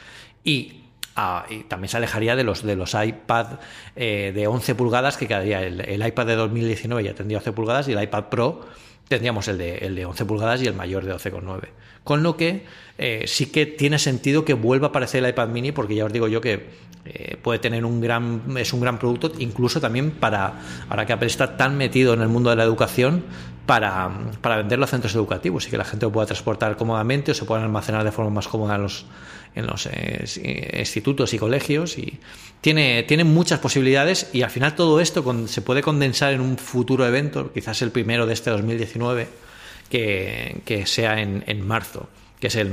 Ah, y, también se alejaría de los, de los iPad eh, de 11 pulgadas, que quedaría el, el, iPad de 2019 ya tendría 11 pulgadas y el iPad Pro tendríamos el de, el de 11 pulgadas y el mayor de 12,9. Con lo que eh, sí que tiene sentido que vuelva a aparecer el iPad mini, porque ya os digo yo que eh, puede tener un gran, es un gran producto, incluso también para, ahora que Apple está tan metido en el mundo de la educación, para, para venderlo a centros educativos y que la gente lo pueda transportar cómodamente o se puedan almacenar de forma más cómoda en los, en los eh, institutos y colegios y tiene, tiene muchas posibilidades y al final todo esto se puede condensar en un futuro evento, quizás el primero de este 2019, que, que sea en, en marzo, que es el,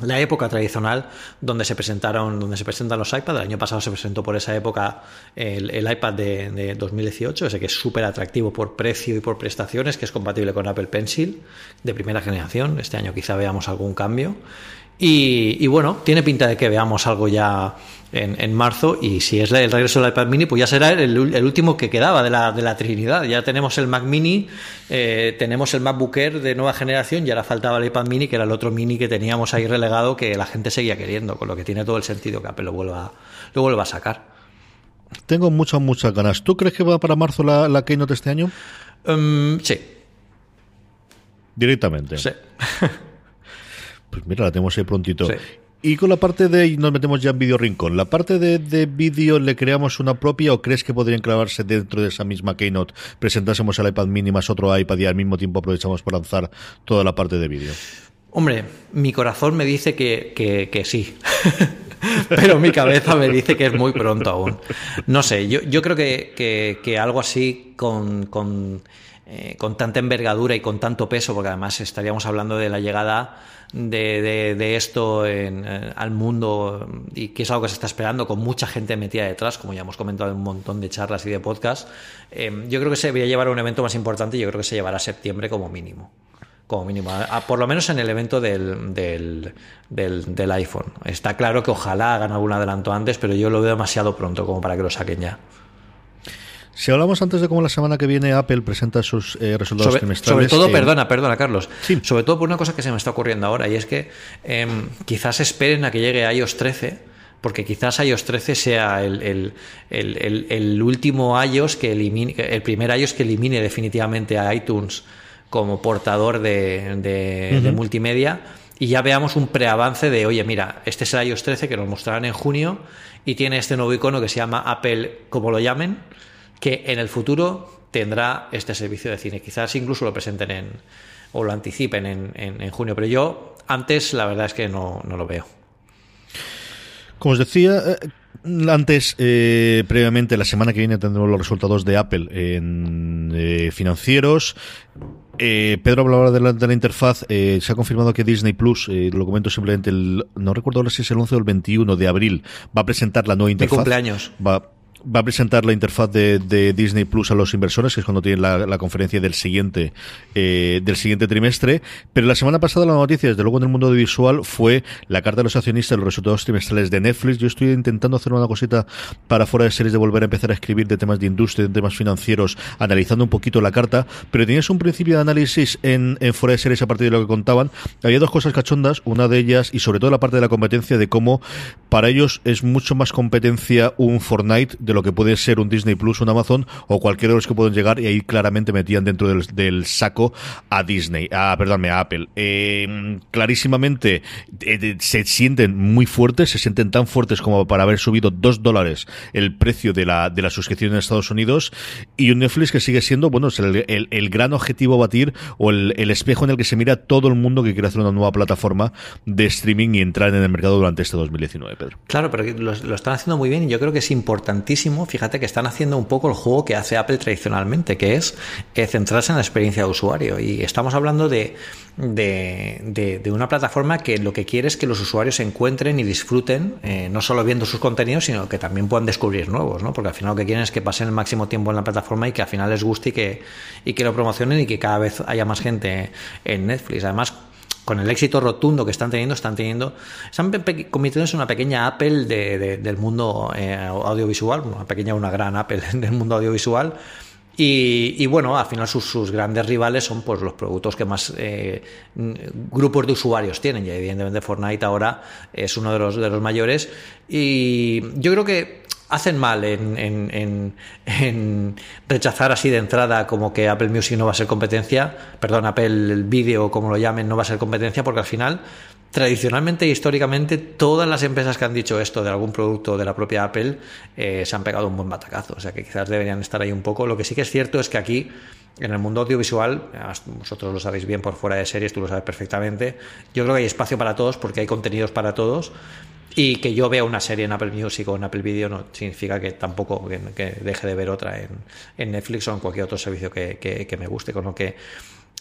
la época tradicional donde se presentaron donde se presentan los iPads. El año pasado se presentó por esa época el, el iPad de, de, 2018, ese que es súper atractivo por precio y por prestaciones, que es compatible con Apple Pencil de primera generación. Este año quizá veamos algún cambio. Y, bueno, tiene pinta de que veamos algo ya en, marzo y si es el regreso del iPad mini, pues ya será el, último que quedaba de la, de la, Trinidad. Ya tenemos el Mac mini, eh, tenemos el MacBook Air de nueva generación y ahora faltaba el iPad mini, que era el otro mini que teníamos ahí relegado que la gente seguía queriendo, con lo que tiene todo el sentido que Apple lo vuelva, lo vuelva a sacar. Tengo muchas, muchas ganas. ¿Tú crees que va para marzo la, la Keynote este año? Um, sí. Directamente. Sí. Pues mira, la tenemos ahí prontito. Y con la parte de, y nos metemos ya en Video Rincón, ¿la parte de, de vídeo le creamos una propia o crees que podrían clavarse dentro de esa misma Keynote? Presentásemos el iPad mini más otro iPad y al mismo tiempo aprovechamos para lanzar toda la parte de vídeo. Hombre, mi corazón me dice que, que, sí. Pero mi cabeza me dice que es muy pronto aún. No sé, yo, yo creo que, que algo así con, con eh, con tanta envergadura y con tanto peso, porque además estaríamos hablando de la llegada de, de, esto en, eh, al mundo y que es algo que se está esperando con mucha gente metida detrás, como ya hemos comentado en un montón de charlas y de podcasts, eh, yo creo que se debería llevar a un evento más importante y yo creo que se llevará a septiembre como mínimo como mínimo, por lo menos en el evento del, del, del, iPhone. Está claro que ojalá hagan algún adelanto antes, pero yo lo veo demasiado pronto como para que lo saquen ya. Si hablamos antes de cómo la semana que viene Apple presenta sus eh, resultados sobre, trimestrales. Sobre todo, perdona, perdona, Carlos. Sobre todo por una cosa que se me está ocurriendo ahora, y es que em, quizás esperen a que llegue iOS 13 porque quizás iOS 13 sea el, el, el, el, último iOS que elimine, el primer iOS que elimine definitivamente a iTunes como portador de, de, multimedia y ya veamos un preavance de, oye, mira, este es el iOS 13 que nos mostrarán en junio y tiene este nuevo icono que se llama Apple, como lo llamen, que en el futuro tendrá este servicio de cine. Quizás incluso lo presenten en o lo anticipen en, en, junio, pero yo antes la verdad es que no, no lo veo. Como os decía, eh, antes, eh, previamente, la semana que viene tendremos los resultados de Apple en eh, financieros. Eh, Pedro hablaba de la, de la interfaz. Eh, se ha confirmado que Disney Plus, eh, lo comento simplemente, el, no recuerdo ahora si es el 11 o el 21 de abril, va a presentar la nueva interfaz. Mi cumpleaños. Va, va a presentar la interfaz de, Disney Plus a los inversores, que es cuando tienen la, conferencia del siguiente eh, del siguiente trimestre. Pero la semana pasada la noticia, desde luego en el mundo audiovisual, fue la carta de los accionistas los resultados trimestrales de Netflix. Yo estoy intentando hacer una cosita para fuera de series de volver a empezar a escribir de temas de industria, de temas financieros, analizando un poquito la carta. Pero tenías un principio de análisis en, en fuera de series a partir de lo que contaban. Había dos cosas cachondas, una de ellas y sobre todo la parte de la competencia de cómo para ellos es mucho más competencia un Fortnite de lo que puede ser un Disney Plus, un Amazon o cualquiera de los que pueden llegar y ahí claramente metían dentro del, saco a Disney, a, perdónme, a Apple. Eh, clarísimamente se sienten muy fuertes, se sienten tan fuertes como para haber subido dos dólares el precio de la, de la suscripción en Estados Unidos y un Netflix que sigue siendo, bueno, el, el, gran objetivo a batir o el, el espejo en el que se mira todo el mundo que quiere hacer una nueva plataforma de streaming y entrar en el mercado durante este 2019, Pedro. Claro, pero lo, lo están haciendo muy bien y yo creo que es importantísimo fíjate que están haciendo un poco el juego que hace Apple tradicionalmente, que es centrarse en la experiencia de usuario. Y estamos hablando de, de, una plataforma que lo que quiere es que los usuarios se encuentren y disfruten, eh, no solo viendo sus contenidos, sino que también puedan descubrir nuevos, ¿no? Porque al final lo que quieren es que pasen el máximo tiempo en la plataforma y que al final les guste y que, y que lo promocionen y que cada vez haya más gente en Netflix. Además, con el éxito rotundo que están teniendo, están teniendo, están convirtiéndose en una pequeña Apple del mundo eh, audiovisual, una pequeña, una gran Apple del mundo audiovisual. Y, bueno, al final sus, grandes rivales son pues los productos que más eh, grupos de usuarios tienen. Y evidentemente Fortnite ahora es uno de los, de los mayores. Y yo creo que hacen mal en, rechazar así de entrada como que Apple Music no va a ser competencia, perdón, Apple Video, como lo llamen, no va a ser competencia, porque al final, tradicionalmente e históricamente, todas las empresas que han dicho esto de algún producto de la propia Apple eh, se han pegado un buen batacazo. O sea que quizás deberían estar ahí un poco. Lo que sí que es cierto es que aquí en el mundo audiovisual, vosotros lo sabéis bien por fuera de series, tú lo sabes perfectamente, yo creo que hay espacio para todos porque hay contenidos para todos y que yo vea una serie en Apple Music o en Apple Video no significa que tampoco que, deje de ver otra en, Netflix o en cualquier otro servicio que, me guste. Con lo que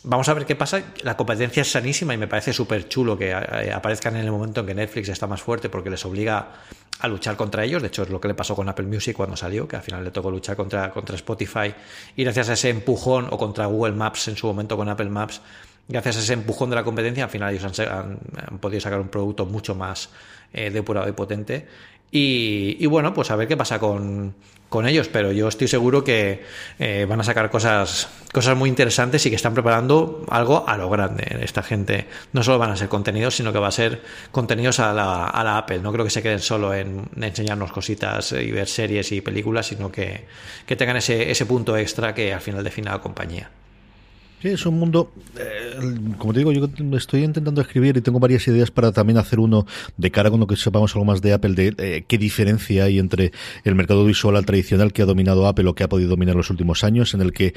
vamos a ver qué pasa. La competencia es sanísima y me parece súper chulo que eh, aparezcan en el momento en que Netflix está más fuerte porque les obliga a luchar contra ellos. De hecho, es lo que le pasó con Apple Music cuando salió, que al final le tocó luchar contra, contra Spotify y gracias a ese empujón o contra Google Maps en su momento con Apple Maps. Gracias a ese empujón de la competencia, al final ellos han podido sacar un producto mucho más eh, depurado y potente. Y, bueno, pues a ver qué pasa con, con ellos, pero yo estoy seguro que eh, van a sacar cosas, cosas muy interesantes y que están preparando algo a lo grande. Esta gente no solo van a ser contenidos, sino que va a ser contenidos a la, a la Apple. No creo que se queden solo en enseñarnos cositas y ver series y películas, sino que, que tengan ese, ese punto extra que al final define la compañía. Sí, es un mundo, eh, como te digo, yo estoy intentando escribir y tengo varias ideas para también hacer uno de cara con lo que sepamos algo más de Apple, de eh, qué diferencia hay entre el mercado visual tradicional que ha dominado Apple o que ha podido dominar los últimos años, en el que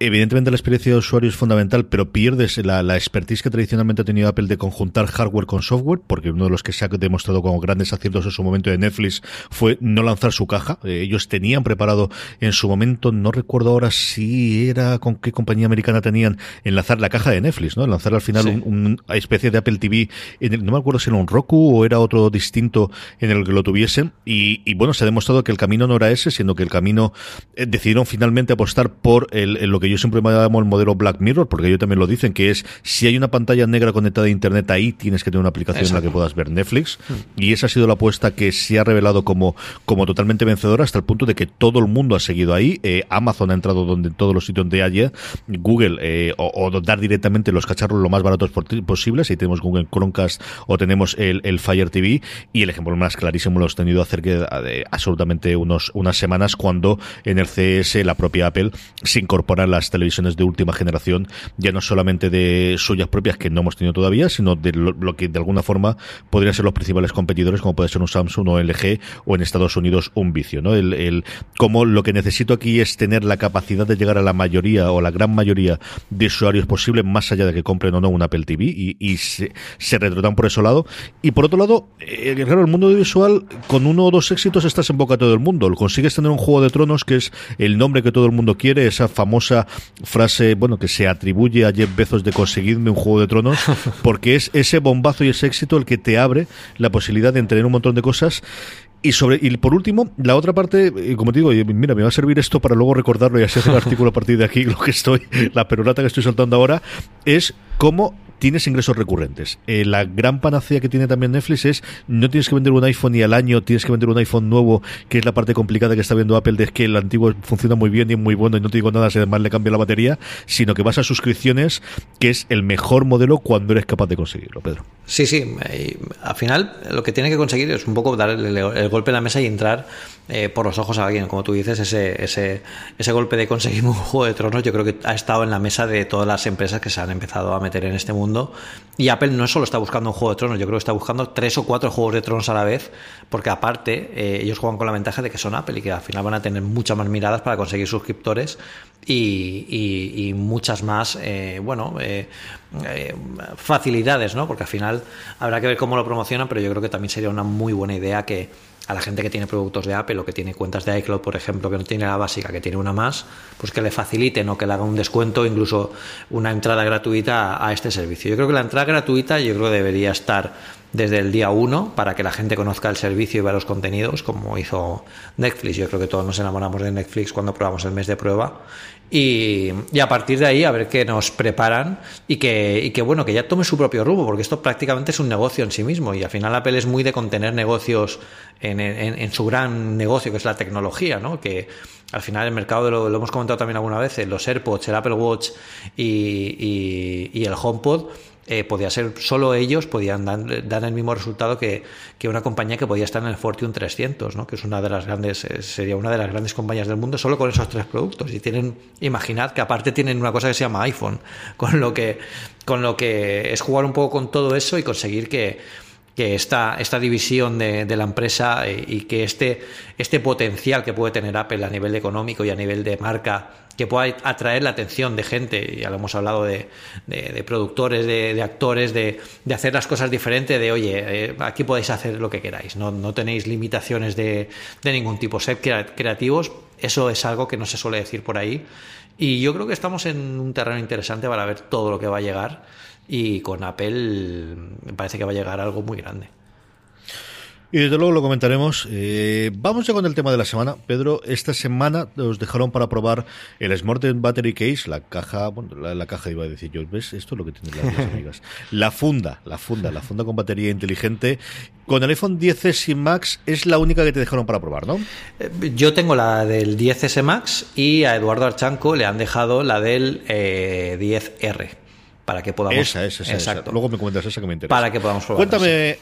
Evidentemente la experiencia de usuario es fundamental, pero pierdes la, la, expertise que tradicionalmente ha tenido Apple de conjuntar hardware con software, porque uno de los que se ha demostrado como grandes aciertos en su momento de Netflix fue no lanzar su caja. Eh, ellos tenían preparado en su momento, no recuerdo ahora si era con qué compañía americana tenían, enlazar la caja de Netflix, ¿no? Lanzar al final sí. una especie de Apple TV, en el, no me acuerdo si era un Roku o era otro distinto en el que lo tuviesen, y, y bueno, se ha demostrado que el camino no era ese, sino que el camino eh, decidieron finalmente apostar por el, el, lo que yo siempre me llamo el modelo Black Mirror, porque ellos también lo dicen, que es si hay una pantalla negra conectada a Internet ahí, tienes que tener una aplicación Exacto. en la que puedas ver Netflix. Mm. Y esa ha sido la apuesta que se ha revelado como, como totalmente vencedora hasta el punto de que todo el mundo ha seguido ahí. Eh, Amazon ha entrado donde en todos los sitios de haya, Google, eh, o, o, dar directamente los cacharros lo más baratos posibles. Ahí tenemos Google Chromecast o tenemos el, el Fire TV. Y el ejemplo más clarísimo lo hemos tenido hace de absolutamente unos, unas semanas cuando en el CS la propia Apple se incorpora las televisiones de última generación, ya no solamente de suyas propias que no hemos tenido todavía, sino de lo, que de alguna forma podrían ser los principales competidores, como puede ser un Samsung o LG o en Estados Unidos un vicio, ¿no? El, el como lo que necesito aquí es tener la capacidad de llegar a la mayoría o la gran mayoría de usuarios posible, más allá de que compren o no un Apple TV y, y se, se retrotan por ese lado. Y por otro lado, eh, claro, el mundo audiovisual, con uno o dos éxitos estás en boca de todo el mundo. Consigues tener un juego de tronos que es el nombre que todo el mundo quiere, esa famosa frase, bueno, que se atribuye a Jeff Bezos de conseguirme un juego de tronos, porque es ese bombazo y ese éxito el que te abre la posibilidad de tener un montón de cosas. Y sobre y por último, la otra parte, como te digo, mira, me va a servir esto para luego recordarlo y así hacer el artículo a partir de aquí, lo que estoy, la perorata que estoy soltando ahora, es cómo tienes ingresos recurrentes. Eh, la gran panacea que tiene también Netflix es no tienes que vender un iPhone y al año tienes que vender un iPhone nuevo, que es la parte complicada que está viendo Apple de que el antiguo funciona muy bien y es muy bueno y no te digo nada si además le cambia la batería, sino que vas a suscripciones, que es el mejor modelo cuando eres capaz de conseguirlo, Pedro. Sí, sí. al final lo que tiene que conseguir es un poco dar el, golpe en la mesa y entrar eh, por los ojos a alguien. Como tú dices, ese, ese, ese golpe de conseguir un juego de tronos yo creo que ha estado en la mesa de todas las empresas que se han empezado a meter en este mundo. Y Apple no solo está buscando un juego de tronos, yo creo que está buscando tres o cuatro juegos de tronos a la vez, porque aparte eh, ellos juegan con la ventaja de que son Apple y que al final van a tener muchas más miradas para conseguir suscriptores y, muchas más, eh, bueno, eh, facilidades, ¿no? Porque al final habrá que ver cómo lo promocionan, pero yo creo que también sería una muy buena idea que a la gente que tiene productos de Apple o que tiene cuentas de iCloud, por ejemplo, que no tiene la básica, que tiene una más, pues que le faciliten o que le haga un descuento, incluso una entrada gratuita a, este servicio. Yo creo que la entrada gratuita yo creo que debería estar desde el día 1 para que la gente conozca el servicio y vea los contenidos, como hizo Netflix. Yo creo que todos nos enamoramos de Netflix cuando probamos el mes de prueba. Y, y, a partir de ahí a ver qué nos preparan y que, y que bueno que ya tome su propio rumbo porque esto prácticamente es un negocio en sí mismo y al final Apple es muy de contener negocios en, en, su gran negocio que es la tecnología ¿no? que al final el mercado lo, lo hemos comentado también alguna vez los AirPods el Apple Watch y, y el HomePod eh, podía ser solo ellos podían dar, el mismo resultado que, que, una compañía que podía estar en el Fortune 300, ¿no? que es una de las grandes, eh, sería una de las grandes compañías del mundo solo con esos tres productos. Y tienen, imaginad que aparte tienen una cosa que se llama iPhone, con lo que, con lo que es jugar un poco con todo eso y conseguir que, que esta, esta división de, la empresa y, y, que este, este potencial que puede tener Apple a nivel económico y a nivel de marca que pueda atraer la atención de gente, ya lo hemos hablado de, de, productores, de, actores, de, hacer las cosas diferentes, de oye, eh, aquí podéis hacer lo que queráis, no, no tenéis limitaciones de, ningún tipo, ser creativos, eso es algo que no se suele decir por ahí. Y yo creo que estamos en un terreno interesante para ver todo lo que va a llegar y con Apple me parece que va a llegar algo muy grande. Y desde luego lo comentaremos. Eh, vamos ya con el tema de la semana. Pedro, esta semana os dejaron para probar el Smart Battery Case, la caja, bueno, la, la, caja iba a decir yo, ¿ves? Esto es lo que tienen las, amigas. La funda, la funda, la funda con batería inteligente. Con el iPhone 10S Max es la única que te dejaron para probar, ¿no? Yo tengo la del 10S Max y a Eduardo Archanco le han dejado la del eh, 10R para que podamos. Esa, esa, esa, Exacto. Esa. Luego me cuentas esa que me interesa. Para que podamos probar. Cuéntame.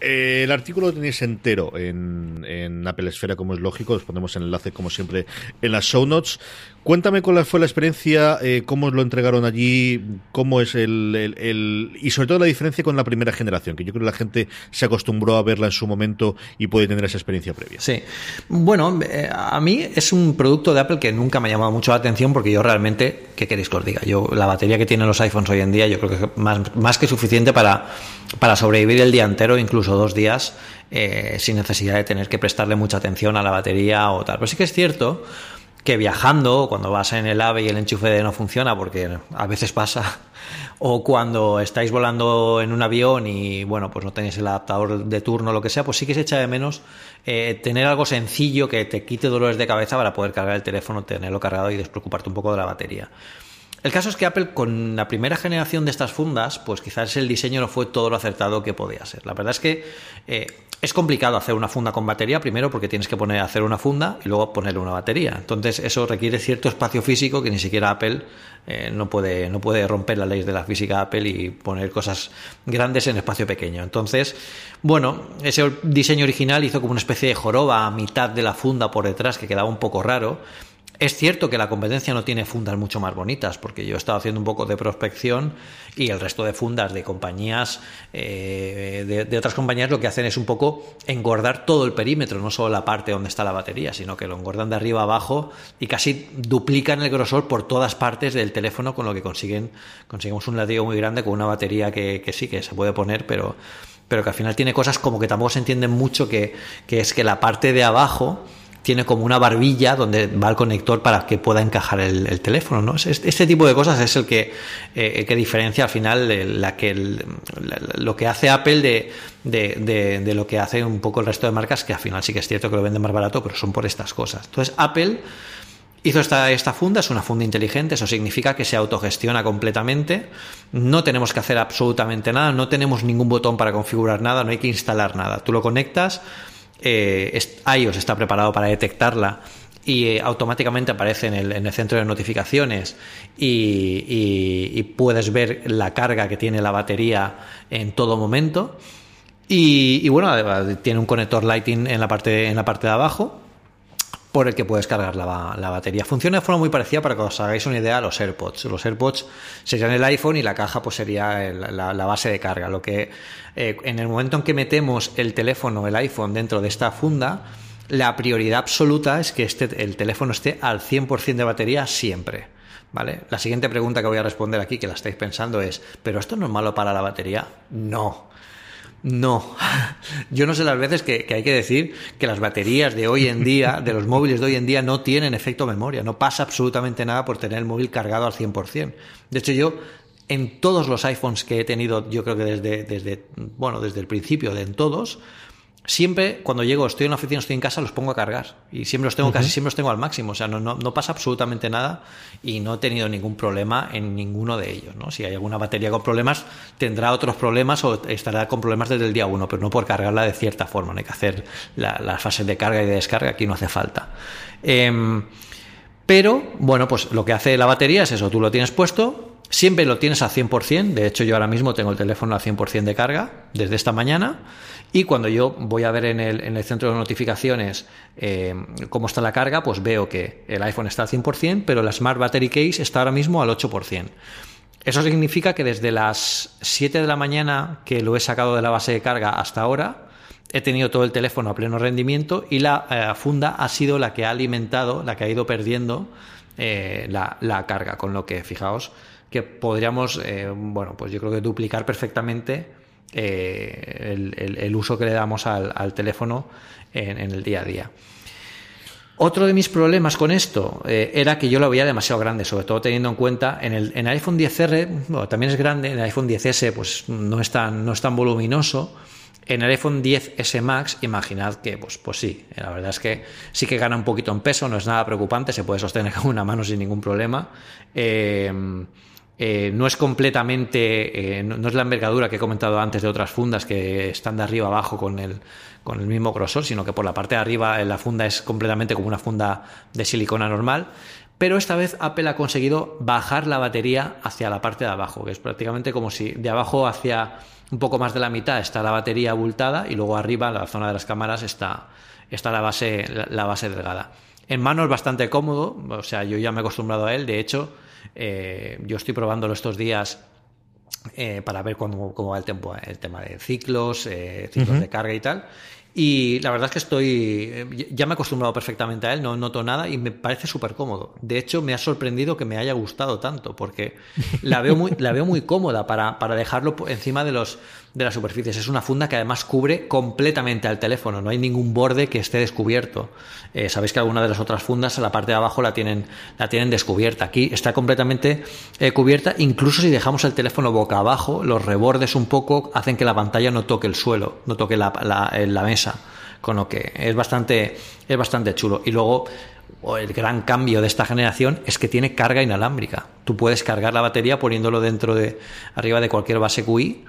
Eh, el artículo lo tenéis entero en, en, Apple Esfera, como es lógico. Os ponemos el enlace, como siempre, en las show notes. Cuéntame cuál fue la experiencia, eh, cómo lo entregaron allí, cómo es el, el, y sobre todo la diferencia con la primera generación, que yo creo que la gente se acostumbró a verla en su momento y puede tener esa experiencia previa. Sí. Bueno, eh, a mí es un producto de Apple que nunca me ha llamado mucho la atención porque yo realmente, ¿qué queréis que os diga? Yo, la batería que tienen los iPhones hoy en día, yo creo que es más, más que suficiente para, para sobrevivir el día entero, incluso dos días, eh, sin necesidad de tener que prestarle mucha atención a la batería o tal. Pero sí que es cierto que viajando, cuando vas en el AVE y el enchufe no funciona, porque a veces pasa, o cuando estáis volando en un avión y bueno, pues no tenéis el adaptador de turno lo que sea, pues sí que se echa de menos eh, tener algo sencillo que te quite dolores de cabeza para poder cargar el teléfono, tenerlo cargado y despreocuparte un poco de la batería. El caso es que Apple con la primera generación de estas fundas, pues quizás el diseño no fue todo lo acertado que podía ser. La verdad es que eh, es complicado hacer una funda con batería, primero porque tienes que poner hacer una funda y luego ponerle una batería. Entonces eso requiere cierto espacio físico que ni siquiera Apple eh, no, puede, no puede romper la ley de la física Apple y poner cosas grandes en espacio pequeño. Entonces, bueno, ese diseño original hizo como una especie de joroba a mitad de la funda por detrás que quedaba un poco raro es cierto que la competencia no tiene fundas mucho más bonitas, porque yo he estado haciendo un poco de prospección y el resto de fundas de compañías, eh, de, otras compañías, lo que hacen es un poco engordar todo el perímetro, no solo la parte donde está la batería, sino que lo engordan de arriba abajo y casi duplican el grosor por todas partes del teléfono, con lo que consiguen, conseguimos un latido muy grande con una batería que, sí, que se puede poner, pero, pero que al final tiene cosas como que tampoco se entienden mucho, que, que es que la parte de abajo tiene como una barbilla donde va el conector para que pueda encajar el, teléfono. ¿no? Este, tipo de cosas es el que, eh, que diferencia al final la que lo que hace Apple de, de, lo que hace un poco el resto de marcas, que al final sí que es cierto que lo venden más barato, pero son por estas cosas. Entonces Apple hizo esta funda, es una funda inteligente, eso significa que se autogestiona completamente, no tenemos que hacer absolutamente nada, no tenemos ningún botón para configurar nada, no hay que instalar nada. Tú lo conectas eh, iOS está preparado para detectarla y eh, automáticamente aparece en el, centro de notificaciones y, puedes ver la carga que tiene la batería en todo momento. Y, bueno, tiene un conector Lightning en la parte, en la parte de abajo por el que puedes cargar la, batería. Funciona de forma muy parecida para que os hagáis una idea los AirPods. Los AirPods serían el iPhone y la caja pues sería la, base de carga. Lo que eh, en el momento en que metemos el teléfono, el iPhone dentro de esta funda, la prioridad absoluta es que este, el teléfono esté al 100% de batería siempre. ¿Vale? La siguiente pregunta que voy a responder aquí, que la estáis pensando, es, ¿pero esto no es malo para la batería? No. No, yo no sé las veces que, hay que decir que las baterías de hoy en día, de los móviles de hoy en día, no tienen efecto memoria, no pasa absolutamente nada por tener el móvil cargado al 100%. De hecho, yo en todos los iPhones que he tenido, yo creo que desde, desde, bueno, desde el principio, de en todos, siempre cuando llego, estoy en la oficina, estoy en casa, los pongo a cargar. Y siempre los tengo, casi siempre los tengo al máximo. O sea, no, no, no, pasa absolutamente nada y no he tenido ningún problema en ninguno de ellos. ¿no? Si hay alguna batería con problemas, tendrá otros problemas o estará con problemas desde el día uno, pero no por cargarla de cierta forma. No hay que hacer las fases de carga y de descarga, aquí no hace falta. Em, pero, bueno, pues lo que hace la batería es eso, tú lo tienes puesto, siempre lo tienes al 100%, de hecho yo ahora mismo tengo el teléfono al 100% de carga desde esta mañana y cuando yo voy a ver en el, en el centro de notificaciones eh, cómo está la carga, pues veo que el iPhone está al 100%, pero la Smart Battery Case está ahora mismo al 8%. Eso significa que desde las 7 de la mañana que lo he sacado de la base de carga hasta ahora, he tenido todo el teléfono a pleno rendimiento y la eh, funda ha sido la que ha alimentado, la que ha ido perdiendo eh, la, la, carga. Con lo que, fijaos, que podríamos, bueno, pues yo creo que duplicar perfectamente eh, el, uso que le damos al, teléfono en, el día a día. Otro de mis problemas con esto eh, era que yo lo veía demasiado grande, sobre todo teniendo en cuenta en el, en iPhone 10R, también es grande, en el iPhone 10S pues no es tan, no es tan voluminoso. En el iPhone 10S Max, imaginad que, pues, pues sí, la verdad es que sí que gana un poquito en peso, no es nada preocupante, se puede sostener con una mano sin ningún problema. Eh, eh, no es completamente, eh, no, es la envergadura que he comentado antes de otras fundas que están de arriba abajo con el, con el mismo grosor, sino que por la parte de arriba la funda es completamente como una funda de silicona normal. Pero esta vez Apple ha conseguido bajar la batería hacia la parte de abajo, que es prácticamente como si de abajo hacia un poco más de la mitad está la batería abultada y luego arriba, en la zona de las cámaras, está, está la, base, la, base delgada. En mano es bastante cómodo, o sea, yo ya me he acostumbrado a él. De hecho, eh, yo estoy probándolo estos días eh, para ver cómo, cómo, va el, tiempo, el tema de ciclos, eh, ciclos de carga y tal. Y la verdad es que estoy, ya me he acostumbrado perfectamente a él, no noto nada y me parece súper cómodo. De hecho, me ha sorprendido que me haya gustado tanto, porque la veo muy, la veo muy cómoda para, para dejarlo encima de los, de las superficies. Es una funda que además cubre completamente al teléfono, no hay ningún borde que esté descubierto. Eh, Sabéis que alguna de las otras fundas, la parte de abajo, la tienen, la tienen descubierta. Aquí está completamente eh, cubierta, incluso si dejamos el teléfono boca abajo, los rebordes un poco hacen que la pantalla no toque el suelo, no toque la, la, la mesa. Con lo que es bastante, es bastante chulo. Y luego, el gran cambio de esta generación es que tiene carga inalámbrica. Tú puedes cargar la batería poniéndolo dentro de arriba de cualquier base QI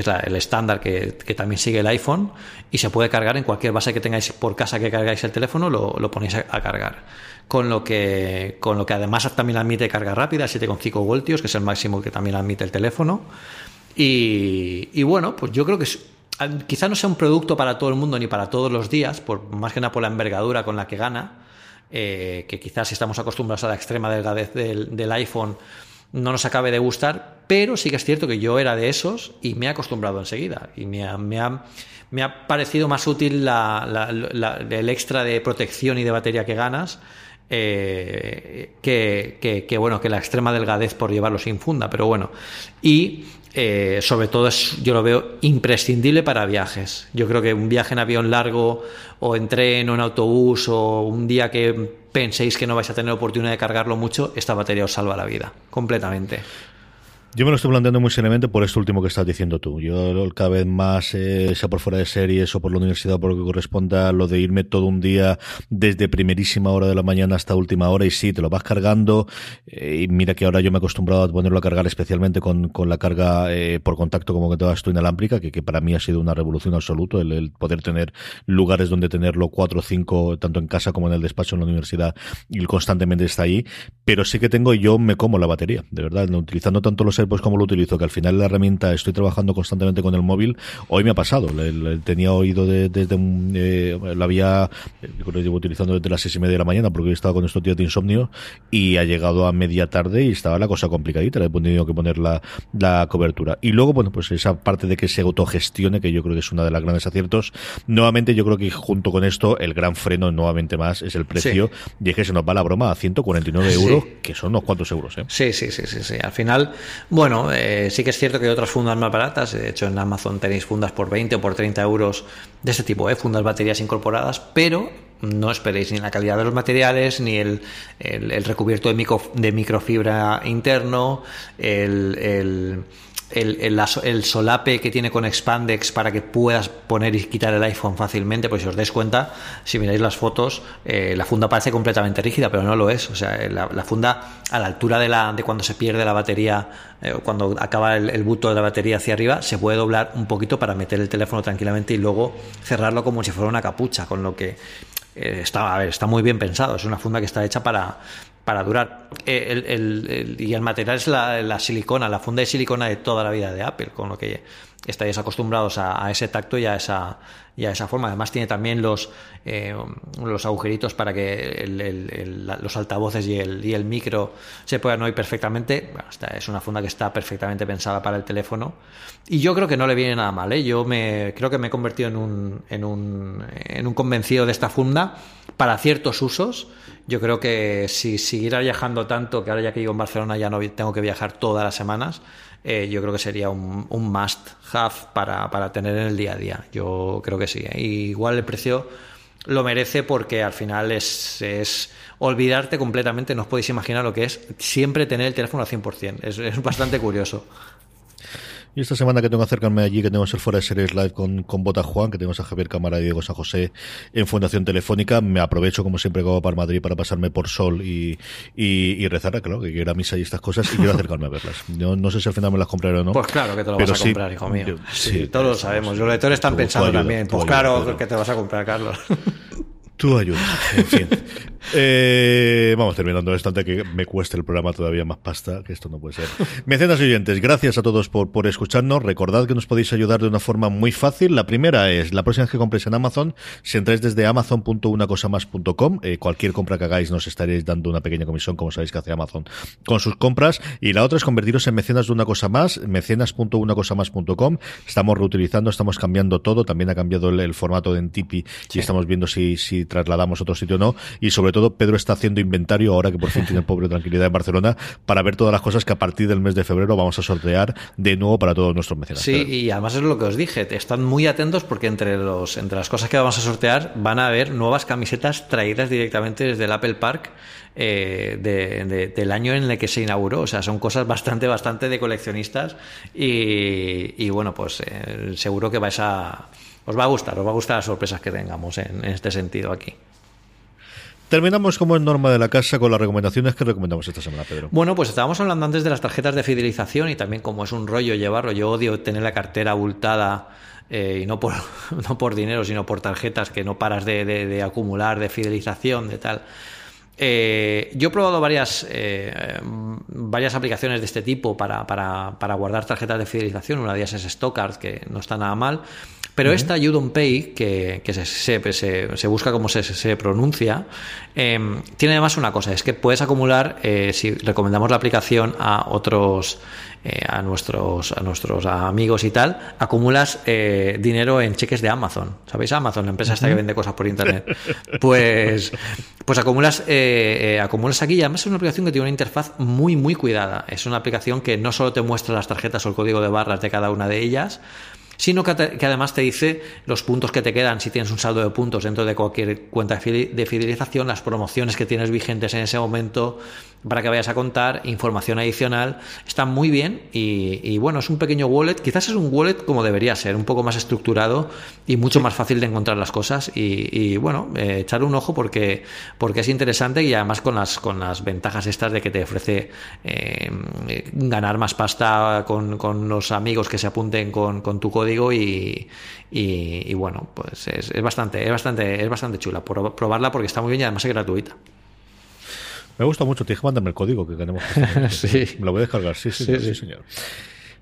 es el estándar que, también sigue el iPhone, y se puede cargar en cualquier base que tengáis por casa que cargáis el teléfono, lo, ponéis a, cargar. Con lo, que, con lo que además también admite carga rápida, 7,5 voltios, que es el máximo que también admite el teléfono. Y, bueno, pues yo creo que quizá no sea un producto para todo el mundo ni para todos los días, por, más que nada por la envergadura con la que gana, eh, que quizás si estamos acostumbrados a la extrema delgadez del, del iPhone, no nos acabe de gustar, pero sí que es cierto que yo era de esos y me he acostumbrado enseguida. Y me ha, me ha, me ha parecido más útil la, el extra de protección y de batería que ganas. Eh, que, que, bueno que la extrema delgadez por llevarlo sin funda pero bueno y eh, sobre todo es, yo lo veo imprescindible para viajes. Yo creo que un viaje en avión largo o en tren o en autobús o un día que penséis que no vais a tener oportunidad de cargarlo mucho, esta batería os salva la vida completamente. Yo me lo estoy planteando muy seriamente por esto último que estás diciendo tú. Yo cada vez más, eh, sea por fuera de series o por la universidad por lo que corresponda, lo de irme todo un día desde primerísima hora de la mañana hasta última hora y sí, te lo vas cargando. Eh, y mira que ahora yo me he acostumbrado a ponerlo a cargar especialmente con, con la carga eh, por contacto como que todas tú inalámbrica, que, que para mí ha sido una revolución absoluta el, el, poder tener lugares donde tenerlo cuatro o cinco, tanto en casa como en el despacho en la universidad y constantemente está ahí. Pero sí que tengo, yo me como la batería, de verdad, utilizando tanto los pues como lo utilizo, que al final la herramienta estoy trabajando constantemente con el móvil, hoy me ha pasado, le, tenía oído desde un, eh, lo había, lo llevo utilizando desde las seis y media de la mañana porque he estado con estos días de insomnio y ha llegado a media tarde y estaba la cosa complicadita, le he tenido que poner la, la cobertura. Y luego, bueno, pues esa parte de que se autogestione, que yo creo que es una de las grandes aciertos. Nuevamente, yo creo que junto con esto, el gran freno, nuevamente más, es el precio. Y es que se nos va la broma a 149 euros, que son unos cuantos euros, ¿eh? Sí, sí, sí, sí, sí. Al final, bueno, eh, sí que es cierto que hay otras fundas más baratas. De hecho, en Amazon tenéis fundas por 20 o por 30 euros de este tipo, ¿eh? fundas baterías incorporadas, pero no esperéis ni la calidad de los materiales, ni el, el, recubierto de, micro, de microfibra interno, el el, el, solape que tiene con Expandex para que puedas poner y quitar el iPhone fácilmente, pues si os dais cuenta, si miráis las fotos, eh, la funda parece completamente rígida, pero no lo es. O sea, la, funda a la altura de, la, de cuando se pierde la batería, eh, cuando acaba el, el, de la batería hacia arriba, se puede doblar un poquito para meter el teléfono tranquilamente y luego cerrarlo como si fuera una capucha, con lo que eh, está, a ver, está muy bien pensado. Es una funda que está hecha para, para durar. Eh, y el material es la, silicona, la funda de silicona de toda la vida de Apple, con lo que estáis acostumbrados a, ese tacto y a esa, y a esa forma. Además tiene también los, eh, los agujeritos para que los altavoces y el, y el micro se puedan oír perfectamente. es una funda que está perfectamente pensada para el teléfono y yo creo que no le viene nada mal. ¿eh? Yo me, creo que me he convertido en, un, en un convencido de esta funda para ciertos usos yo creo que si siguiera viajando tanto, que ahora ya que vivo en Barcelona ya no tengo que viajar todas las semanas, eh, yo creo que sería un, must have para, para, tener en el día a día. Yo creo que sí. ¿eh? igual el precio lo merece porque al final es, es, olvidarte completamente, no os podéis imaginar lo que es siempre tener el teléfono al 100%. Es, es bastante curioso. Y esta semana que tengo que acercarme allí, que tengo que ser fuera de series live con, con Bota Juan, que tenemos a Javier Cámara y Diego San José en Fundación Telefónica, me aprovecho como siempre como para Madrid para pasarme por Sol y, y, rezar, claro, que quiero a misa y estas cosas y quiero acercarme a verlas. Yo no sé si al final me las compraré o no. Pues claro que te lo vas a comprar, hijo mío. sí, todos lo sabemos. Los lectores están pensando también. Pues claro que te vas a comprar, Carlos. Tú ayuda, en fin. Eh, vamos terminando esto antes que me cueste el programa todavía más pasta, que esto no puede ser. Mecenas oyentes, gracias a todos por, por escucharnos. Recordad que nos podéis ayudar de una forma muy fácil. La primera es, la próxima vez que compréis en Amazon, si entráis desde amazon.unacosamas.com, eh, cualquier compra que hagáis nos estaréis dando una pequeña comisión, como sabéis que hace Amazon con sus compras. Y la otra es convertiros en mecenas de una cosa más, mecenas.unacosamas.com. Estamos reutilizando, estamos cambiando todo. También ha cambiado el, formato de Tipi y estamos viendo si, si trasladamos otro sitio o no. Y sobre todo, Pedro está haciendo inventario ahora que por fin tiene pobre tranquilidad en Barcelona para ver todas las cosas que a partir del mes de febrero vamos a sortear de nuevo para todos nuestros mecenas. Sí, y además es lo que os dije, están muy atentos porque entre los entre las cosas que vamos a sortear van a haber nuevas camisetas traídas directamente desde el Apple Park. Eh, del año en el que se inauguró. O sea, son cosas bastante, bastante de coleccionistas y, bueno, pues eh, seguro que vais a... Os va a gustar, os va a gustar las sorpresas que tengamos en este sentido aquí. Terminamos como es norma de la casa con las recomendaciones que recomendamos esta semana, Pedro. Bueno, pues estábamos hablando antes de las tarjetas de fidelización y también como es un rollo llevarlo. Yo odio tener la cartera abultada eh, y no por, no por dinero, sino por tarjetas que no paras de, acumular, de fidelización, de tal. Eh, yo he probado varias, eh, varias aplicaciones de este tipo para, para, para, guardar tarjetas de fidelización. Una de ellas es Stockard, que no está nada mal. Pero esta You Don't Pay, que, que se, se, se, busca como se, se pronuncia, em, tiene además una cosa, es que puedes acumular, eh, si recomendamos la aplicación a otros, eh, a nuestros, a nuestros amigos y tal, acumulas eh, dinero en cheques de Amazon. ¿Sabéis? Amazon, la empresa esta que vende cosas por internet. Pues, pues acumulas, acumulas aquí y además es una aplicación que tiene una interfaz muy, muy cuidada. Es una aplicación que no solo te muestra las tarjetas o el código de barras de cada una de ellas, sino que, además te dice los puntos que te quedan si tienes un saldo de puntos dentro de cualquier cuenta de fidelización, las promociones que tienes vigentes en ese momento para que vayas a contar, información adicional. Está muy bien y, bueno, es un pequeño wallet, quizás es un wallet como debería ser, un poco más estructurado y mucho más fácil de encontrar las cosas y, bueno, eh, echar un ojo porque, porque es interesante y además con las, con las ventajas estas de que te ofrece eh, ganar más pasta con, con, los amigos que se apunten con, con tu código y, y, bueno, pues es, es, bastante, es bastante, es bastante chula. probarla porque está muy bien y además es gratuita. Me gusta mucho, tienes que mandarme el código que tenemos. sí. Me lo voy a descargar, sí, sí, sí, sí señor.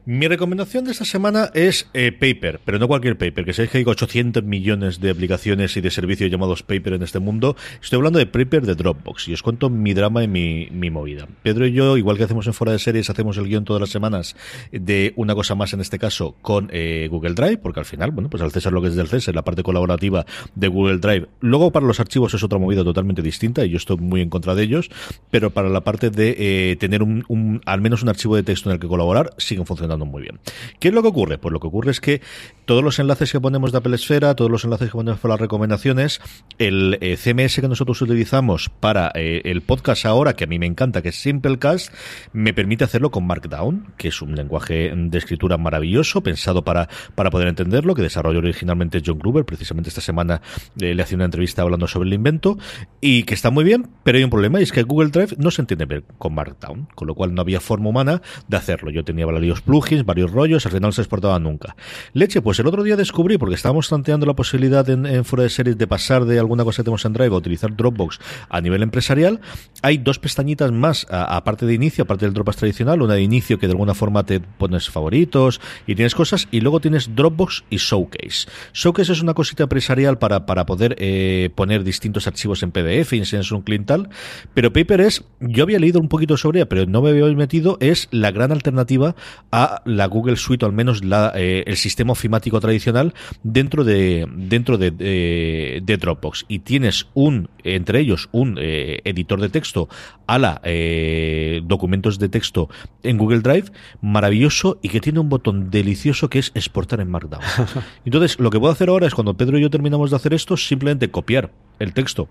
Mi recomendación de esta semana es eh, Paper, pero no cualquier Paper, que sabéis que hay 800 millones de aplicaciones y de servicios llamados Paper en este mundo. Estoy hablando de Paper de Dropbox y os cuento mi drama y mi, movida. Pedro y yo, igual que hacemos en Fuera de Series, hacemos el guion todas las semanas de una cosa más en este caso con eh, Google Drive, porque al final, bueno, pues al César lo que es del César, la parte colaborativa de Google Drive. Luego para los archivos es otra movida totalmente distinta y yo estoy muy en contra de ellos, pero para la parte de eh, tener un, un, al menos un archivo de texto en el que colaborar, siguen funcionando muy bien. ¿Qué es lo que ocurre? Pues lo que ocurre es que todos los enlaces que ponemos de Apple Esfera, todos los enlaces que ponemos para las recomendaciones, el eh, CMS que nosotros utilizamos para eh, el podcast ahora, que a mí me encanta, que es Simplecast, me permite hacerlo con Markdown, que es un lenguaje de escritura maravilloso, pensado para, para poder entenderlo, que desarrolló originalmente John Gruber, precisamente esta semana eh, le hacía una entrevista hablando sobre el invento, y que está muy bien, pero hay un problema, y es que Google Drive no se entiende con Markdown, con lo cual no había forma humana de hacerlo. Yo tenía varios plugins, varios rollos, al final no se exportaba nunca. Leche, pues el otro día descubrí, porque estábamos planteando la posibilidad en, en fuera de series de pasar de alguna cosa que tenemos en Drive a utilizar Dropbox a nivel empresarial, hay dos pestañitas más, aparte de inicio, aparte del Dropbox tradicional, una de inicio que de alguna forma te pones favoritos y tienes cosas, y luego tienes Dropbox y Showcase. Showcase es una cosita empresarial para, para poder eh, poner distintos archivos en PDF enseñas un client tal, pero Paper es, yo había leído un poquito sobre ella, pero no me había metido, es la gran alternativa a la Google Suite, o al menos la, eh, el sistema ofimático tradicional, dentro de, dentro de, de, Dropbox. Y tienes un, entre ellos, un eh, editor de texto a la eh, documentos de texto en Google Drive, maravilloso y que tiene un botón delicioso que es exportar en Markdown. Entonces, lo que puedo hacer ahora es cuando Pedro y yo terminamos de hacer esto, simplemente copiar el texto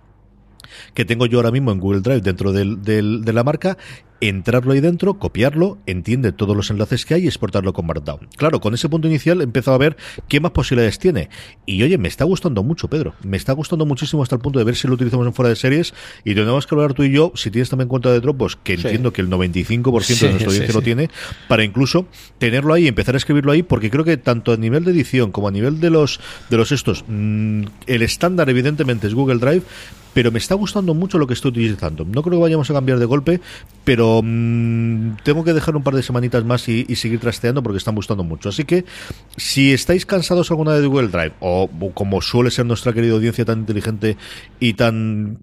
que tengo yo ahora mismo en Google Drive dentro del, del, de la marca entrarlo ahí dentro, copiarlo, entiende todos los enlaces que hay y exportarlo con Markdown. Claro, con ese punto inicial he empezado a ver qué más posibilidades tiene. Y oye, me está gustando mucho, Pedro. Me está gustando muchísimo hasta el punto de ver si lo utilizamos en fuera de series y tenemos que hablar tú y yo, si tienes también cuenta de Dropbox, que entiendo que el 95% de nuestra audiencia lo tiene, para incluso tenerlo ahí y empezar a escribirlo ahí, porque creo que tanto a nivel de edición como a nivel de los de los estos, mm, el estándar evidentemente es Google Drive, pero me está gustando mucho lo que estoy utilizando. No creo que vayamos a cambiar de golpe, pero mm, tengo que dejar un par de semanitas más y, seguir trasteando porque están gustando mucho. Así que si estáis cansados alguna de Google Drive, o, como suele ser nuestra querida audiencia tan inteligente y tan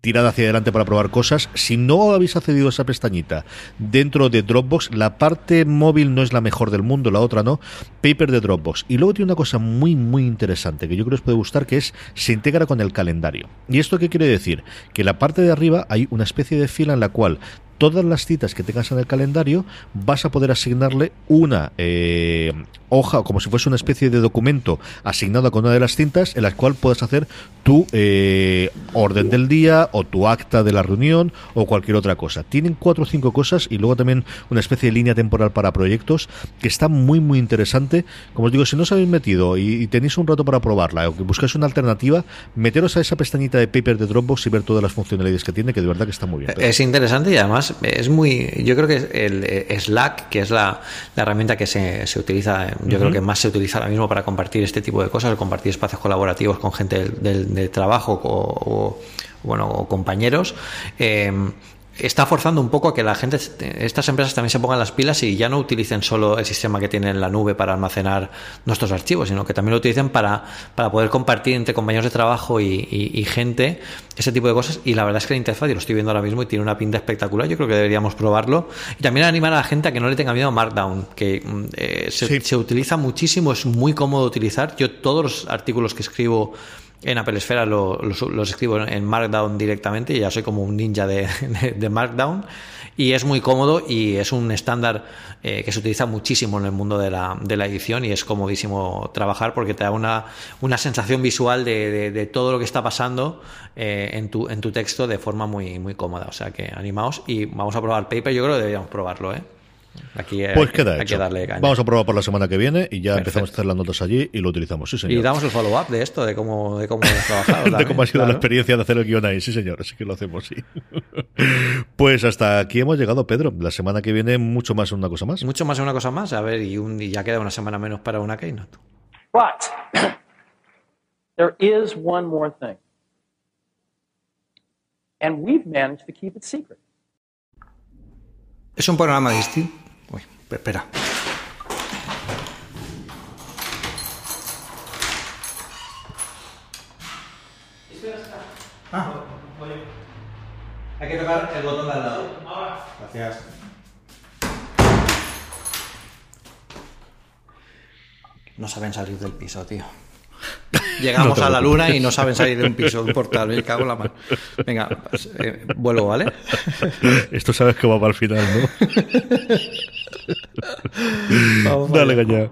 tirada hacia adelante para probar cosas, si no habéis accedido a esa pestañita dentro de Dropbox, la parte móvil no es la mejor del mundo, la otra no, Paper de Dropbox. Y luego tiene una cosa muy, muy interesante que yo creo que os puede gustar, que es se integra con el calendario. ¿Y esto qué quiere decir? Que en la parte de arriba hay una especie de fila en la cual todas las citas que tengas en el calendario vas a poder asignarle una eh, hoja, como si fuese una especie de documento asignado con una de las cintas en la cual puedas hacer tu eh, orden del día o tu acta de la reunión o cualquier otra cosa. Tienen cuatro o cinco cosas y luego también una especie de línea temporal para proyectos que está muy muy interesante. Como os digo, si no os habéis metido y, tenéis un rato para probarla o que buscáis una alternativa, meteros a esa pestañita de paper de Dropbox y ver todas las funcionalidades que tiene, que de verdad que está muy bien. Es interesante y además es muy, yo creo que el eh, Slack, que es la, herramienta que se, se utiliza, yo creo que más se utiliza ahora mismo para compartir este tipo de cosas, compartir espacios colaborativos con gente del, de trabajo o, bueno, o compañeros. Eh, está forzando un poco a que la gente, estas empresas también se pongan las pilas y ya no utilicen solo el sistema que tienen en la nube para almacenar nuestros archivos, sino que también lo utilicen para, para poder compartir entre compañeros de trabajo y, gente ese tipo de cosas. Y la verdad es que la interfaz, y lo estoy viendo ahora mismo y tiene una pinta espectacular, yo creo que deberíamos probarlo. Y también animar a la gente a que no le tenga miedo a Markdown, que mm, eh, se, se utiliza muchísimo, es muy cómodo utilizar. Yo todos los artículos que escribo en Apple Esfera los, escribo en Markdown directamente, y ya soy como un ninja de, Markdown y es muy cómodo y es un estándar eh, que se utiliza muchísimo en el mundo de la, de la, edición y es comodísimo trabajar porque te da una, una sensación visual de, todo lo que está pasando eh, en, tu, en tu texto de forma muy, muy cómoda. O sea que animaos y vamos a probar Paper, yo creo que deberíamos probarlo. ¿eh? Aquí pues queda hecho. Vamos a probar por la semana que viene y ya empezamos a hacer las notas allí y lo utilizamos. Sí, señor. Y damos el follow-up de esto, de cómo, de cómo hemos trabajado. de cómo ha sido la experiencia de hacer el guion ahí. Sí, señor. Así que lo hacemos, sí. pues hasta aquí hemos llegado, Pedro. La semana que viene, mucho más en una cosa más. Mucho más en una cosa más. A ver, y, un, y ya queda una semana menos para una Keynote. But there is one more thing. And we've managed to keep it secret. Es un programa distinto Espera. Ah. Hay que tocar el botón de al lado. Gracias. No saben salir del piso, tío. Llegamos a la luna y no saben salir de un piso, un portal, me cago en la mano. Venga, eh, vuelvo, ¿vale? Esto sabes que va para el final, ¿no? Dale, caña.